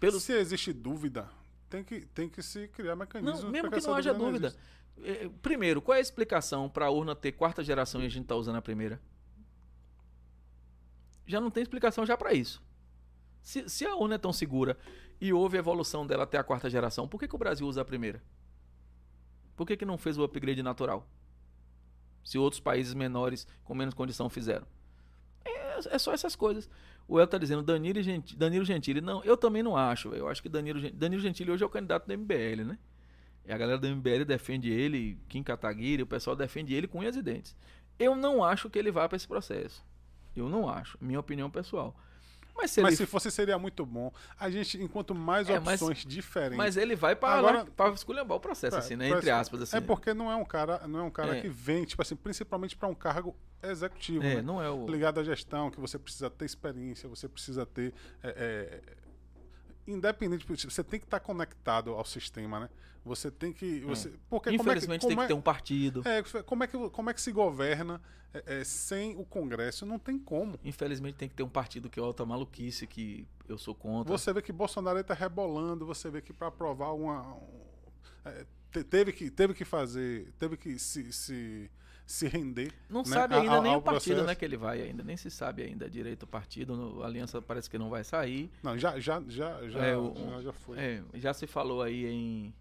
Pelo Se existe dúvida, tem que, tem que se criar mecanismos Não, mesmo que não haja dúvida. Eh, Primeiro, qual é a explicação para a urna ter quarta geração e a gente está usando a primeira? Já não tem explicação já para isso. Se, se a urna é tão segura e houve evolução dela até a quarta geração, por que, que o Brasil usa a primeira? Por que, que não fez o upgrade natural? Se outros países menores com menos condição fizeram. É, é só essas coisas. O El tá dizendo Danilo Gentili, Danilo Gentili. Não, eu também não acho. velho. Eu acho que Danilo, Danilo Gentili hoje é o candidato do MBL, né? E a galera do MBL defende ele, Kim Kataguiri, o pessoal defende ele com unhas e dentes. Eu não acho que ele vá para esse processo. Eu não acho, minha opinião pessoal. Mas se, Mas ele, se fosse, seria muito bom. A gente, enquanto mais É, mas- opções diferentes. mas ele vai para esculhambar o processo, É, assim, né? Entre aspas, assim. É porque não é um cara, não é um cara É. que vem, tipo assim, principalmente para um cargo executivo, É, né? não é o. ligado à gestão, que você precisa ter experiência, você precisa ter. É, é, independente, você tem que estar conectado ao sistema, né? Você tem que. Você, porque como é que- Infelizmente tem como que é- ter um partido. É, como é que, como é que se governa é, é, sem o Congresso? Não tem como. Infelizmente tem que ter um partido que é outra maluquice que eu sou contra. Você vê que Bolsonaro está rebolando, você vê que para aprovar uma. um- é, te- teve, que, teve que fazer. Teve que se, se, se render. Não né, sabe a- ainda ao- nem o partido, processo. né, que ele vai ainda. Nem se sabe ainda direito o partido. no- a aliança parece que não vai sair. Não, já, já, já, já, É, o- já, já foi. É, já se falou aí em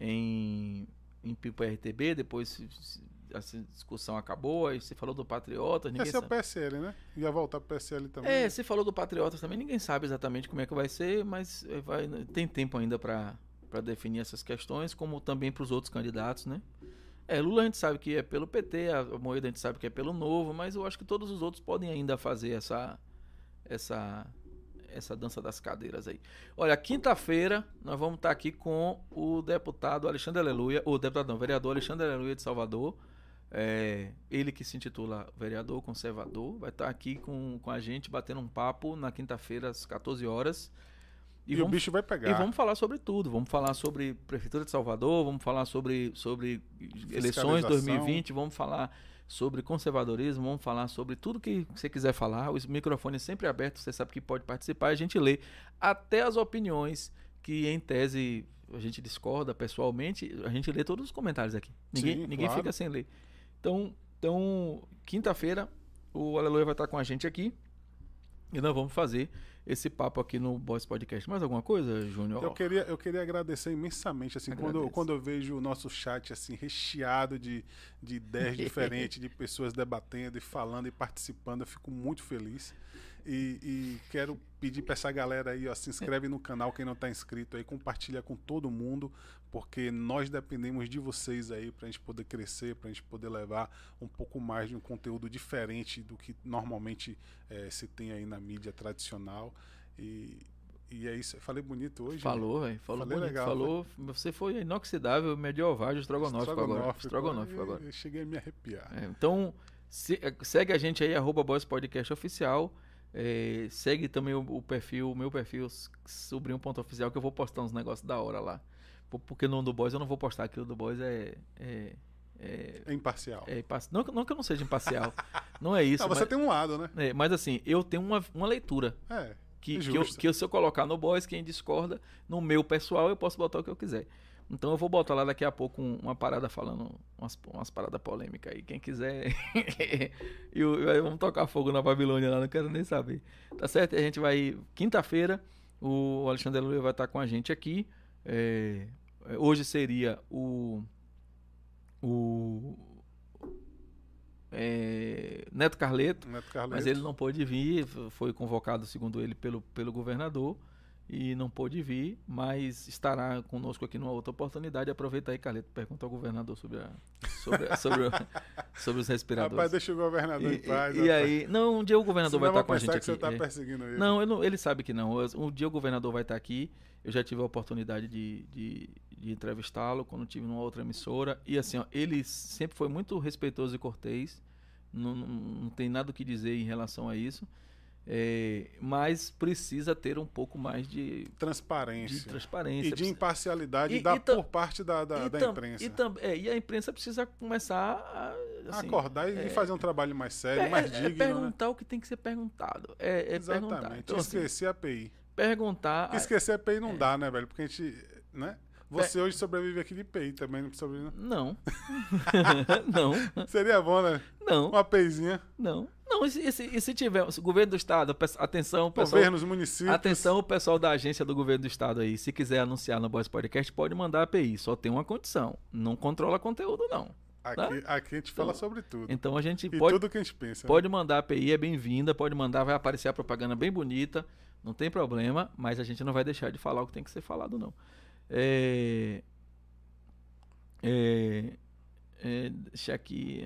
em, em Pipa RTB, depois se- se- essa discussão acabou, aí se falou do Patriotas, ninguém Esse é o sabe. PSL, né? Ia voltar pro PSL também. É, se falou do Patriotas também, ninguém sabe exatamente como é que vai ser, mas é, vai, tem tempo ainda para definir essas questões, como também para os outros candidatos, né? É, Lula a gente sabe que é pelo PT, a Moeda a gente sabe que é pelo Novo, mas eu acho que todos os outros podem ainda fazer essa essa essa dança das cadeiras aí. Olha, quinta-feira nós vamos estar aqui com o deputado Alexandre Aleluia, o deputado não, vereador Alexandre Aleluia de Salvador. É, ele que se intitula vereador conservador, vai estar aqui com, com a gente batendo um papo na quinta-feira às 14 horas. E, o vamos, bicho vai pegar. e vamos falar sobre tudo. Vamos falar sobre Prefeitura de Salvador, vamos falar sobre, sobre eleições Fiscalização. 2020, vamos falar sobre conservadorismo, vamos falar sobre tudo que você quiser falar. O microfone é sempre aberto, você sabe que pode participar. A gente lê até as opiniões que, em tese, a gente discorda pessoalmente. A gente lê todos os comentários aqui. Ninguém, Sim, ninguém claro. fica sem ler. Então, então quinta-feira, o Aleluia vai estar com a gente aqui. E nós vamos fazer esse papo aqui no Boss Podcast. Mais alguma coisa, Júnior? Eu queria, eu queria agradecer imensamente, assim, quando, eu- quando eu vejo o nosso chat, assim, recheado de, de ideias diferentes, de pessoas debatendo e falando e participando, eu fico muito feliz. E, e quero pedir para essa galera aí, ó, se inscreve no canal, quem não tá inscrito aí, compartilha com todo mundo, porque nós dependemos de vocês aí pra gente poder crescer, pra gente poder levar um pouco mais de um conteúdo diferente do que normalmente eh, se tem aí na mídia tradicional. E, e é isso. Eu falei bonito hoje. né? Falou, velho. Falou Falei bonito. legal, falou. Você foi inoxidável, medieval, estrogonófico agora. Estrogonófico. Agora. Eu cheguei a me arrepiar. É, então, se- eh, segue a gente aí, arroba Boys Podcast Oficial. É, segue também o, o perfil, o meu perfil, s- sobrinho.oficial, que eu vou postar uns negócios da hora lá. Por- Porque no do Boys eu não vou postar aquilo do Boys é. é, é, É imparcial. é não, que- não que eu não seja imparcial. não é isso. Ah, você mas, tem um lado, né? é, mas assim, eu tenho uma, uma leitura. É. Que, que, eu, que se eu colocar no Boys, quem discorda, no meu pessoal, eu posso botar o que eu quiser. Então eu vou botar lá daqui a pouco um- uma parada falando, umas, umas paradas polêmicas aí. Quem quiser. e o- e vamos tocar fogo na Babilônia lá, não quero nem saber. Tá certo? A gente vai. Quinta-feira, o Alexandre Luia vai estar com a gente aqui. É, hoje seria o. O. é, Neto Carleto. Neto Carleto. Mas ele não pôde vir, foi convocado, segundo ele, pelo, pelo governador e não pôde vir, mas estará conosco aqui numa outra oportunidade. Aproveita aí, Carleto, pergunta ao governador sobre, a, sobre, sobre, sobre os respiradores. Rapaz, deixa o governador e, em paz. e- e aí, não, um dia o governador Senão vai estar com a gente que aqui. você tá é. perseguindo ele. Não, não- ele sabe que não. Um dia o governador vai estar aqui. Eu já tive a oportunidade de, de, de entrevistá-lo quando tive numa outra emissora. E assim, ó, ele sempre foi muito respeitoso e cortês. Não, não, não tem nada o que dizer em relação a isso. É, mas precisa ter um pouco mais de, Transparência. de transparência. E de imparcialidade E- da, e por parte da, da, da imprensa. E, é, e a imprensa precisa começar a assim, Acordar e é- fazer um trabalho mais sério, é, mais é- é digno. né? perguntar o que tem que ser perguntado. É, é perguntar. Exatamente. Então, assim, Esquecer a API. perguntar. Esquecer a API não dá, né, velho? Porque a gente. Né? Você hoje sobrevive aqui de API também, não sobrevive. Não. não. não. Seria bom, né? Não. Uma APIzinha. Não. Não, e se, e se, tiver, se o governo do estado, atenção, pessoal. Governos, municípios. Atenção, o pessoal da agência do governo do estado aí. Se quiser anunciar no Boys Podcast, pode mandar API. Só tem uma condição. Não controla conteúdo, não. Aqui, aqui a gente fala Então, sobre tudo. Então a gente E pode, tudo que a gente pensa. né? pode mandar API, é bem-vinda, pode mandar, vai aparecer a propaganda bem bonita, não tem problema, mas a gente não vai deixar de falar o que tem que ser falado, não. É, é, É, deixa aqui.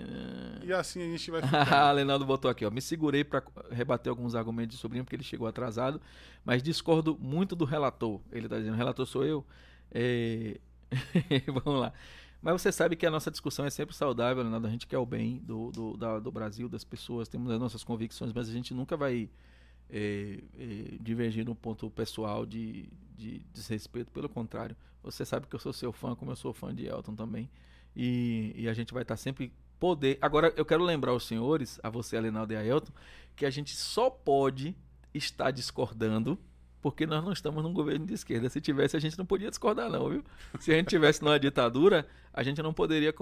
E assim a gente vai ficar. Leonardo botou aqui, ó. Me segurei para rebater alguns argumentos de sobrinho, porque ele chegou atrasado, mas discordo muito do relator. Ele está dizendo, o relator sou eu. É... Vamos lá. Mas você sabe que a nossa discussão é sempre saudável, Leonardo. A gente quer o bem do, do, da, do Brasil, das pessoas, temos as nossas convicções, mas a gente nunca vai é, é, divergir no ponto pessoal de, de desrespeito. Pelo contrário, você sabe que eu sou seu fã, como eu sou fã de Elton também. E, e a gente vai estar sempre poder. Agora, eu quero lembrar os senhores, a você, Alenaldo e a Elton, que a gente só pode estar discordando porque nós não estamos num governo de esquerda. Se tivesse, a gente não podia discordar, não, viu? Se a gente tivesse numa ditadura, a gente não poderia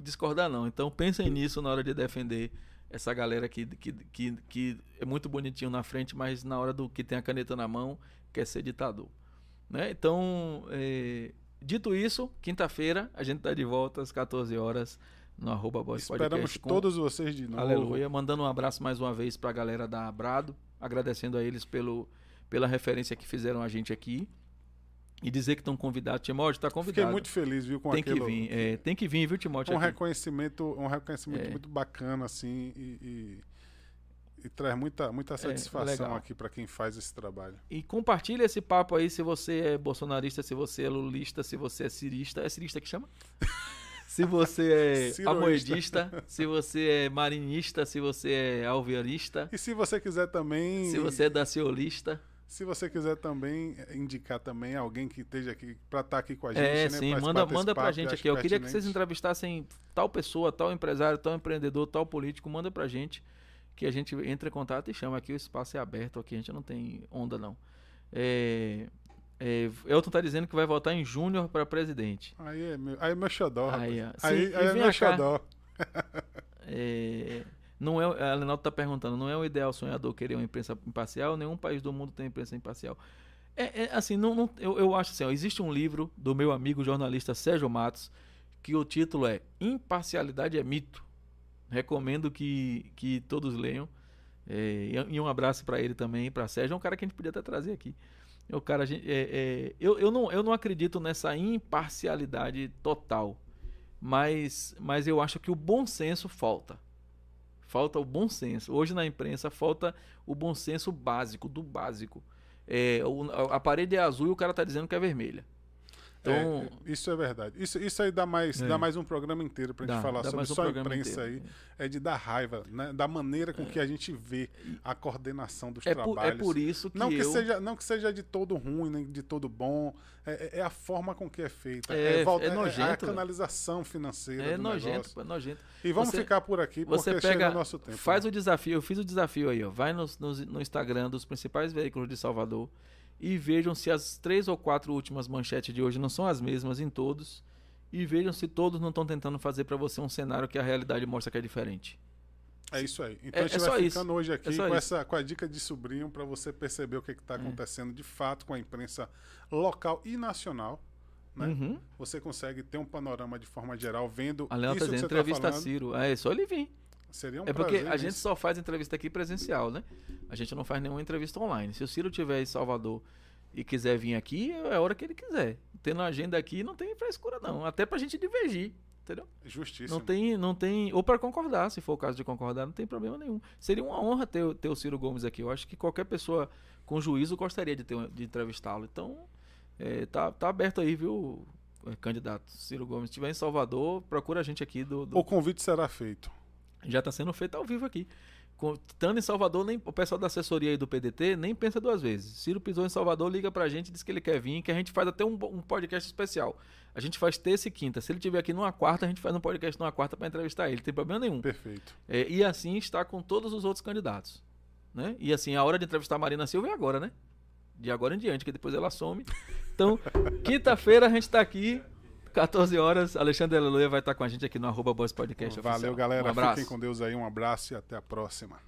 discordar, não. Então pensem nisso na hora de defender essa galera que, que, que, que é muito bonitinho na frente, mas na hora do que tem a caneta na mão, quer ser ditador. Né? Então, é, dito isso, quinta-feira a gente está de volta às 14 horas no arroba Esperamos com... todos vocês de novo. Aleluia. Mandando um abraço mais uma vez para a galera da Abrado, agradecendo a eles pelo pela referência que fizeram a gente aqui. E dizer que estão convidados. Timóteo está convidado. Fiquei muito feliz, viu, com tem aquilo. Que vir, é, tem que vir, viu, Timóteo? Um aqui. reconhecimento, um reconhecimento é. muito bacana, assim, e, e, e, traz muita, muita é, satisfação é, aqui para quem faz esse trabalho. E compartilha esse papo aí se você é bolsonarista, se você é lulista, se você é cirista. É cirista que chama? se você é amoedista, se você é marinista, se você é alvearista. E se você quiser também. Se você é daciolista. Se você quiser também eh, indicar também alguém que esteja aqui para estar tá aqui com a gente, é, né? sim, manda, manda pra gente aqui. Eu queria que vocês entrevistassem tal pessoa, tal empresário, tal empreendedor, tal político, manda pra gente que a gente entre em contato e chama aqui, o espaço é aberto aqui, a gente não tem onda não. É, é, Elton tá dizendo que vai votar em Júnior para presidente. Aí é meu, aí é meu xodó, aí, aí, aí, aí é meu xodó. é, não é, a Lenaldo está perguntando, não é o ideal sonhador querer uma imprensa imparcial? Nenhum país do mundo tem imprensa imparcial. É, é assim, não, não, eu, eu acho assim, ó, existe um livro do meu amigo jornalista Sérgio Matos, que o título é Imparcialidade é Mito. Recomendo que, que todos leiam. É, e um abraço para ele também, para Sérgio. É um cara que a gente podia até trazer aqui. É o cara, é, é, eu, eu, não, eu não acredito nessa imparcialidade total. Mas, mas eu acho que o bom senso falta. Falta o bom senso. Hoje na imprensa falta o bom senso básico, do básico. É, a parede é azul e o cara está dizendo que é vermelha. Então, é, isso é verdade. Isso, isso aí dá mais, é. dá mais um programa inteiro para a gente falar sobre um só a imprensa inteiro. aí. É de dar raiva, né? da maneira com é. que a gente vê a coordenação dos é trabalhos. Por, é por isso que não eu... que seja Não que seja de todo ruim, nem de todo bom. É, é, é a forma com que é feita. É, volta, é, nojento. É a canalização financeira É nojento, é nojento. E vamos você, ficar por aqui porque você pega, o nosso tempo. Faz né? o desafio. Eu fiz o desafio aí. Ó. Vai no, no, no Instagram dos principais veículos de Salvador e vejam se as três ou quatro últimas manchetes de hoje não são as mesmas em todos e vejam se todos não estão tentando fazer para você um cenário que a realidade mostra que é diferente. É isso aí. Então é, a gente é vai ficando isso. hoje aqui é com, essa, com a dica de sobrinho para você perceber o que está é. acontecendo de fato com a imprensa local e nacional. Né? Uhum. Você consegue ter um panorama de forma geral vendo a isso tá dizendo, que você entrevista tá falando. Ciro. É só ele vir. Seria um é porque a gente só faz entrevista aqui presencial, né? A gente não faz nenhuma entrevista online. Se o Ciro tiver em Salvador e quiser vir aqui, é a hora que ele quiser. Tendo agenda aqui, não tem frescura, não. Até pra gente divergir. Entendeu? Justíssimo. Não tem, não tem. Ou para concordar, se for o caso de concordar, não tem problema nenhum. Seria uma honra ter, ter o Ciro Gomes aqui. Eu acho que qualquer pessoa com juízo gostaria de, ter, de entrevistá-lo. Então, é, tá, tá aberto aí, viu, candidato Ciro Gomes. Se estiver em Salvador, procura a gente aqui do, do... O convite será feito. Já está sendo feito ao vivo aqui. Estando em Salvador, nem, o pessoal da assessoria aí do PDT nem pensa duas vezes. Ciro pisou em Salvador, liga pra gente, diz que ele quer vir, que a gente faz até um, um podcast especial. A gente faz terça e quinta. Se ele tiver aqui numa quarta, a gente faz um podcast numa quarta para entrevistar ele. Não tem problema nenhum. Perfeito. É, e assim está com todos os outros candidatos. Né? E assim, a hora de entrevistar a Marina Silva é agora, né? De agora em diante, que depois ela some. Então, quinta-feira a gente está aqui 14 horas, Alexandre Aleluia vai estar com a gente aqui no arroba Podcast Valeu, oficial. galera. Um abraço. Fiquem com Deus aí. Um abraço e até a próxima.